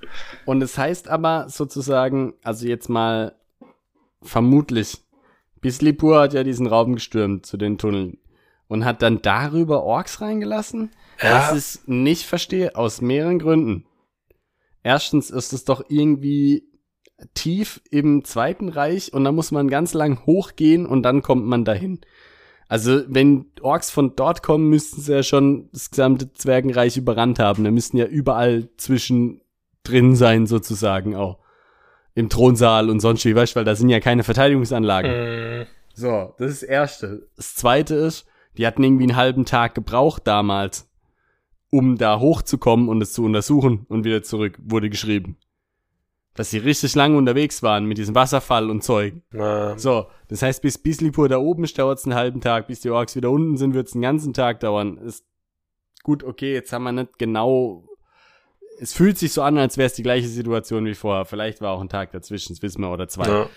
Speaker 1: Und es heißt aber sozusagen, also jetzt mal vermutlich, Bislipur hat ja diesen Raum gestürmt zu den Tunneln und hat dann darüber Orks reingelassen?
Speaker 2: Ja.
Speaker 1: Was ich nicht verstehe, aus mehreren Gründen. Erstens ist es doch irgendwie tief im Zweiten Reich und da muss man ganz lang hochgehen und dann kommt man dahin. Also, wenn Orks von dort kommen, müssten sie ja schon das gesamte Zwergenreich überrannt haben. Da müssten ja überall zwischen drin sein, sozusagen auch. Im Thronsaal und sonst wie, weißt du, weil da sind ja keine Verteidigungsanlagen.
Speaker 2: Mm,
Speaker 1: So, das ist das Erste. Das Zweite ist, die hatten irgendwie einen halben Tag gebraucht damals, um da hochzukommen und es zu untersuchen und wieder zurück, wurde geschrieben. Dass sie richtig lange unterwegs waren mit diesem Wasserfall und Zeug.
Speaker 2: na,
Speaker 1: So, das heißt, bis Bislipur da oben ist, dauert es einen halben Tag. Bis die Orks wieder unten sind, wird es einen ganzen Tag dauern. Ist gut, okay, jetzt haben wir nicht genau. Es fühlt sich so an, als wäre es die gleiche Situation wie vorher. Vielleicht war auch ein Tag dazwischen, das wissen wir, oder zwei.
Speaker 2: na,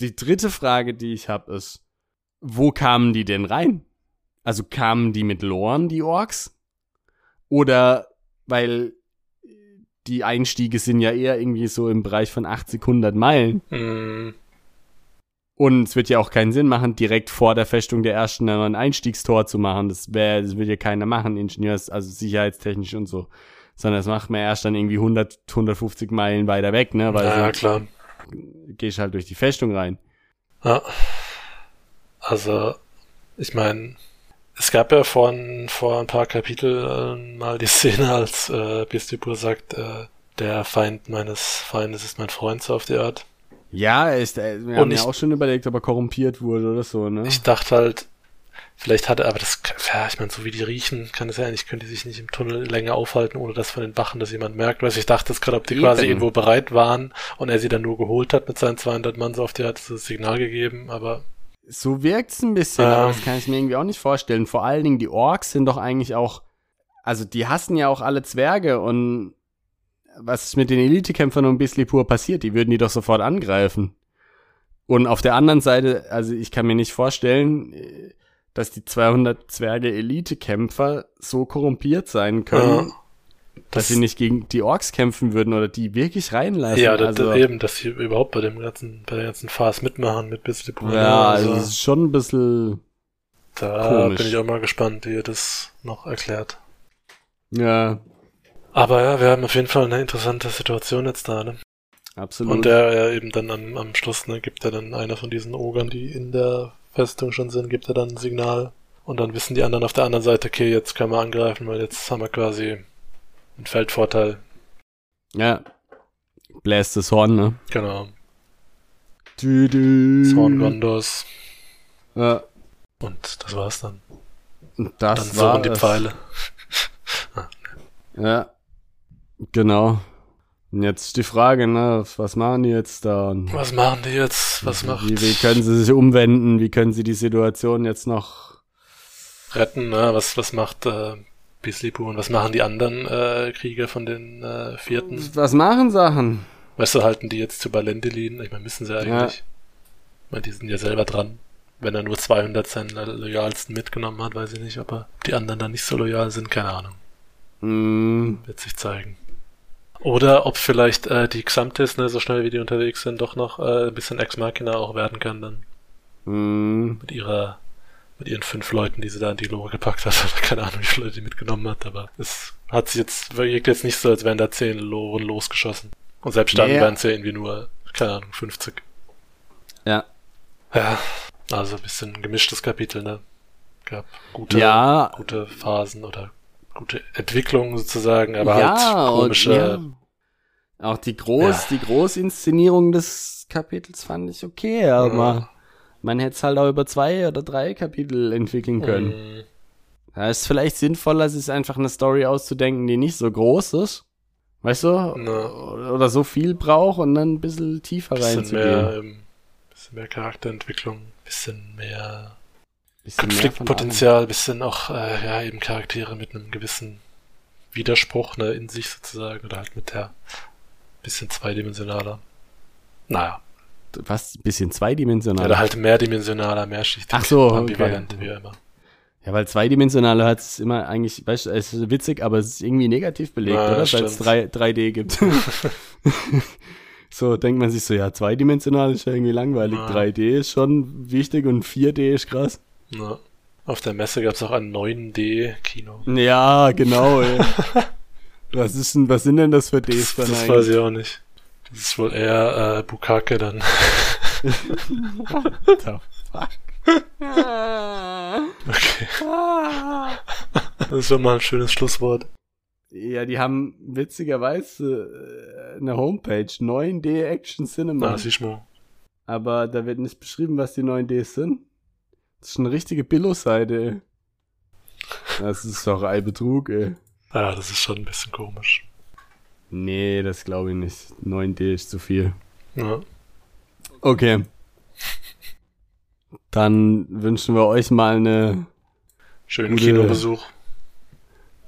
Speaker 1: Die dritte Frage, die ich habe, ist, wo kamen die denn rein? Also kamen die mit Loren, die Orks? Oder weil die Einstiege sind ja eher irgendwie so im Bereich von 80, 100 Meilen.
Speaker 2: mm,
Speaker 1: Und es wird ja auch keinen Sinn machen, direkt vor der Festung der ersten ein Einstiegstor zu machen. Das wäre, das will ja keiner machen, Ingenieurs, also sicherheitstechnisch und so. Sondern das macht man erst dann irgendwie 100, 150 Meilen weiter weg, ne? Weil
Speaker 2: ja, klar.
Speaker 1: gehst halt durch die Festung rein.
Speaker 2: Ja. Also, ich meine, es gab ja vor ein, vor ein paar Kapiteln mal die (laughs) Szene, als äh, Bistipur sagt, äh, der Feind meines Feindes ist mein Freund so auf die Art.
Speaker 1: Ja, er ist, äh, wir
Speaker 2: Und
Speaker 1: haben
Speaker 2: ich-
Speaker 1: ja auch schon überlegt, ob er korrumpiert wurde oder so, ne?
Speaker 2: Ich dachte halt, vielleicht hatte, aber das, ja, ich meine, so wie die riechen, kann es ja eigentlich, können die sich nicht im Tunnel länger aufhalten, ohne dass von den Wachen das jemand merkt. Weißt du, ich dachte jetzt gerade, ob die
Speaker 1: Eben.
Speaker 2: quasi irgendwo bereit waren und er sie dann nur geholt hat mit seinen 200 Mann, so auf die hat das Signal gegeben, aber
Speaker 1: So wirkt's ein bisschen,
Speaker 2: Ja.
Speaker 1: aber das kann ich mir irgendwie auch nicht vorstellen. Vor allen Dingen die Orks sind doch eigentlich auch, also die hassen ja auch alle Zwerge und was ist mit den Elitekämpfern um Bislipur passiert? Die würden die doch sofort angreifen. Und auf der anderen Seite, also ich kann mir nicht vorstellen, äh, dass die 200 Zwerge Elitekämpfer so korrumpiert sein können,
Speaker 2: Ja.
Speaker 1: Dass sie nicht gegen die Orks kämpfen würden oder die wirklich reinlassen.
Speaker 2: Ja, das,
Speaker 1: also,
Speaker 2: das eben, dass sie überhaupt bei dem ganzen, bei der ganzen Phase mitmachen mit Bislipur.
Speaker 1: ja,
Speaker 2: also,
Speaker 1: es ist schon ein bisschen,
Speaker 2: da
Speaker 1: komisch.
Speaker 2: bin ich auch mal gespannt, wie ihr das noch erklärt.
Speaker 1: ja,
Speaker 2: Aber ja, wir haben auf jeden Fall eine interessante Situation jetzt da, ne?
Speaker 1: absolut.
Speaker 2: Und der ja eben dann am, am Schluss, ne, gibt er dann einer von diesen Ogern, die in der Festung schon sind, gibt er dann ein Signal. Und dann wissen die anderen auf der anderen Seite, okay, jetzt können wir angreifen, weil jetzt haben wir quasi einen Feldvorteil.
Speaker 1: Ja. Bläst das Horn, ne?
Speaker 2: Genau.
Speaker 1: Dü -dü.
Speaker 2: Das Horn Gondors.
Speaker 1: Ja.
Speaker 2: Und das war's dann.
Speaker 1: Und das
Speaker 2: dann
Speaker 1: war
Speaker 2: die. Pfeile. (laughs)
Speaker 1: Ja. Genau. Und jetzt ist die Frage, ne, was machen die jetzt da? Und
Speaker 2: Was machen die jetzt? Was macht
Speaker 1: wie, wie können sie sich umwenden? Wie können sie die Situation jetzt noch
Speaker 2: retten? Ne? Was, was macht äh, Bislipu und was machen die anderen äh, Krieger von den äh, vierten?
Speaker 1: was machen Sachen?
Speaker 2: Weißt du, halten die jetzt zu Balendelin? Ich meine, müssen sie eigentlich. Ich meine, die sind ja selber dran. Wenn er nur 200 seinen loyalsten mitgenommen hat, weiß ich nicht, ob er, die anderen dann nicht so loyal sind, keine Ahnung.
Speaker 1: Hm,
Speaker 2: Wird sich zeigen. Oder ob vielleicht äh, die Xamtes, ne, so schnell wie die unterwegs sind, doch noch äh, ein bisschen Ex Machina auch werden kann dann.
Speaker 1: hm,
Speaker 2: Mit ihrer, mit ihren fünf Leuten, die sie da in die Lore gepackt hat. (laughs) Keine Ahnung, wie viele Leute die mitgenommen hat, aber es hat sich jetzt, wirkt jetzt nicht so, als wären da zehn Loren losgeschossen. Und selbst dann
Speaker 1: Nee.
Speaker 2: wären es ja irgendwie nur, keine Ahnung, 50.
Speaker 1: ja.
Speaker 2: Ja, also ein bisschen gemischtes Kapitel, ne? Gab gute,
Speaker 1: Ja,
Speaker 2: gute Phasen oder gute Entwicklungen sozusagen, aber
Speaker 1: ja,
Speaker 2: halt komische.
Speaker 1: und, ja. Auch die Groß, die Großinszenierung des Kapitels fand ich okay, aber man hätte es halt auch über zwei oder drei Kapitel entwickeln können.
Speaker 2: Mm,
Speaker 1: Da ist vielleicht sinnvoller, sich einfach eine Story auszudenken, die nicht so groß ist. Weißt du?
Speaker 2: Ne.
Speaker 1: Oder so viel braucht und dann ein bisschen tiefer
Speaker 2: bisschen
Speaker 1: reinzugehen.
Speaker 2: mehr, ähm, bisschen mehr Charakterentwicklung, bisschen mehr
Speaker 1: Bisschen mehr
Speaker 2: Konfliktpotenzial, bisschen auch, äh, ja, eben Charaktere mit einem gewissen Widerspruch, ne, in sich sozusagen, oder halt mit der bisschen zweidimensionaler. Naja,
Speaker 1: Was? Ein bisschen zweidimensional.
Speaker 2: oder halt mehrdimensionaler, mehrschichtig,
Speaker 1: Ach so, okay.
Speaker 2: ambivalent, wie immer.
Speaker 1: Ja, weil zweidimensional hört es immer eigentlich, weißt du, es ist witzig, aber es ist irgendwie negativ belegt,
Speaker 2: Ja,
Speaker 1: oder? Weil es
Speaker 2: stimmt.
Speaker 1: 3, 3D gibt. (laughs) so denkt man sich so, ja, zweidimensional ist ja irgendwie langweilig.
Speaker 2: Ja.
Speaker 1: 3D ist schon wichtig und 4D ist krass.
Speaker 2: Na, auf der Messe gab es auch ein 9D-Kino.
Speaker 1: Ja, genau, (laughs) was ist denn, was sind denn das für Ds
Speaker 2: Das,
Speaker 1: dann
Speaker 2: das
Speaker 1: eigentlich?
Speaker 2: weiß ich auch nicht. Das ist wohl eher äh, Bukake dann. (laughs)
Speaker 1: What the fuck?
Speaker 2: Okay. Das ist schon mal ein schönes Schlusswort.
Speaker 1: Ja, die haben witzigerweise äh, eine Homepage, 9D Action Cinema.
Speaker 2: Siehst du mal.
Speaker 1: Aber da wird nicht beschrieben, was die 9Ds sind. Das ist eine richtige Billo-Seite, ey. Das ist doch ein Betrug, ey.
Speaker 2: Ja, das ist schon ein bisschen komisch.
Speaker 1: Nee, das glaube ich nicht. 9D ist zu viel.
Speaker 2: Ja.
Speaker 1: Okay. Dann wünschen wir euch mal eine,
Speaker 2: Schönen
Speaker 1: Gute-
Speaker 2: Kinobesuch,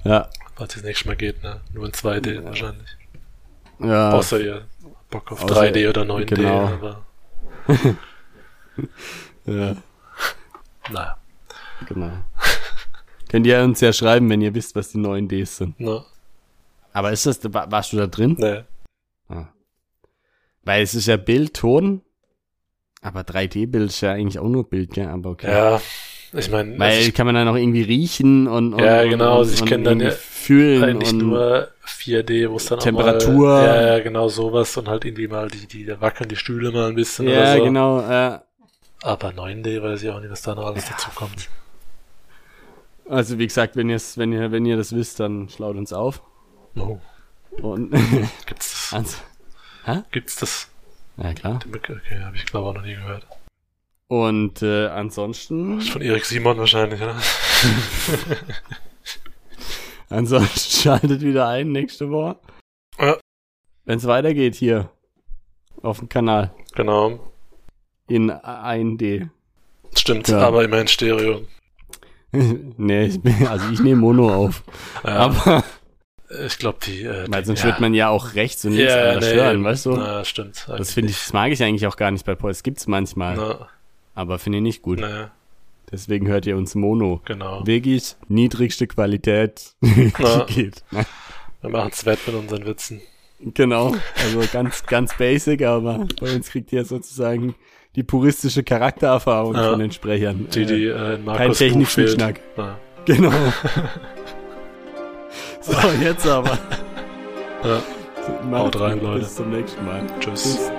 Speaker 1: ja,
Speaker 2: falls es nächstes Mal geht, ne? Nur in 2D wahrscheinlich.
Speaker 1: ja,
Speaker 2: Außer ihr Bock auf
Speaker 1: Außer-
Speaker 2: 3D oder 9D,
Speaker 1: genau.
Speaker 2: aber (laughs)
Speaker 1: ja,
Speaker 2: naja.
Speaker 1: genau. Könnt ihr uns ja schreiben, wenn ihr wisst, was die 9Ds sind.
Speaker 2: Ne,
Speaker 1: Aber ist das, wa- warst du da drin?
Speaker 2: ne.
Speaker 1: Ah. Weil es ist ja Bild, Ton, aber 3D-Bild ist ja eigentlich auch nur Bild, gell? Aber okay.
Speaker 2: Ja, ich meine,
Speaker 1: Weil
Speaker 2: also ich
Speaker 1: kann man dann auch irgendwie riechen und, und
Speaker 2: Ja,
Speaker 1: und,
Speaker 2: genau,
Speaker 1: und,
Speaker 2: also ich
Speaker 1: und
Speaker 2: kenn dann
Speaker 1: irgendwie
Speaker 2: ja
Speaker 1: fühlen
Speaker 2: eigentlich
Speaker 1: und
Speaker 2: nur 4D, wo es dann
Speaker 1: Temperatur.
Speaker 2: auch mal, ja, ja, genau sowas und halt irgendwie mal die, die, da wackeln die Stühle mal ein bisschen oder
Speaker 1: ja,
Speaker 2: so.
Speaker 1: genau, ja.
Speaker 2: Aber 9D weiß ich auch nicht, was da noch alles dazu kommt.
Speaker 1: Also wie gesagt, wenn wenn ihr, wenn ihr das wisst, dann schlaut uns auf.
Speaker 2: Oh,
Speaker 1: Und (laughs)
Speaker 2: gibt's das?
Speaker 1: also,
Speaker 2: Gibt's das?
Speaker 1: ja klar.
Speaker 2: Okay, habe ich glaube auch noch nie gehört.
Speaker 1: Und äh, ansonsten,
Speaker 2: Das ist von Erik Simon wahrscheinlich, oder? (laughs)
Speaker 1: ansonsten schaltet wieder ein nächste Woche.
Speaker 2: Ja.
Speaker 1: Wenn es weitergeht hier auf dem Kanal
Speaker 2: Genau.
Speaker 1: in 1D.
Speaker 2: Stimmt,
Speaker 1: Ja.
Speaker 2: aber immerhin Stereo. (laughs)
Speaker 1: nee, ich bin, also ich nehme Mono auf.
Speaker 2: Ja,
Speaker 1: Aber
Speaker 2: ich glaube, die. Äh,
Speaker 1: weil sonst
Speaker 2: ja.
Speaker 1: wird man ja auch rechts und links anders
Speaker 2: nee,
Speaker 1: hören, weißt du?
Speaker 2: Na, stimmt.
Speaker 1: Das finde ich, das mag ich eigentlich auch gar nicht bei Paul. Das gibt's manchmal,
Speaker 2: Na,
Speaker 1: aber finde ich nicht gut.
Speaker 2: na,
Speaker 1: Deswegen hört ihr uns Mono.
Speaker 2: genau.
Speaker 1: Wirklich niedrigste Qualität, die geht.
Speaker 2: Wir machen es wett mit unseren Witzen.
Speaker 1: Genau, also ganz, ganz basic, aber bei uns kriegt ihr sozusagen die puristische Charaktererfahrung
Speaker 2: Ja.
Speaker 1: von den Sprechern.
Speaker 2: Die,
Speaker 1: Äh,
Speaker 2: die äh, in
Speaker 1: kein
Speaker 2: Markus Buch
Speaker 1: technischen
Speaker 2: fehlt.
Speaker 1: Schnack.
Speaker 2: Ja.
Speaker 1: Genau. (laughs) so, jetzt aber.
Speaker 2: Ja.
Speaker 1: Macht's
Speaker 2: Haut rein, Leute.
Speaker 1: Bis zum nächsten Mal.
Speaker 2: Tschüss.
Speaker 1: Tschüss.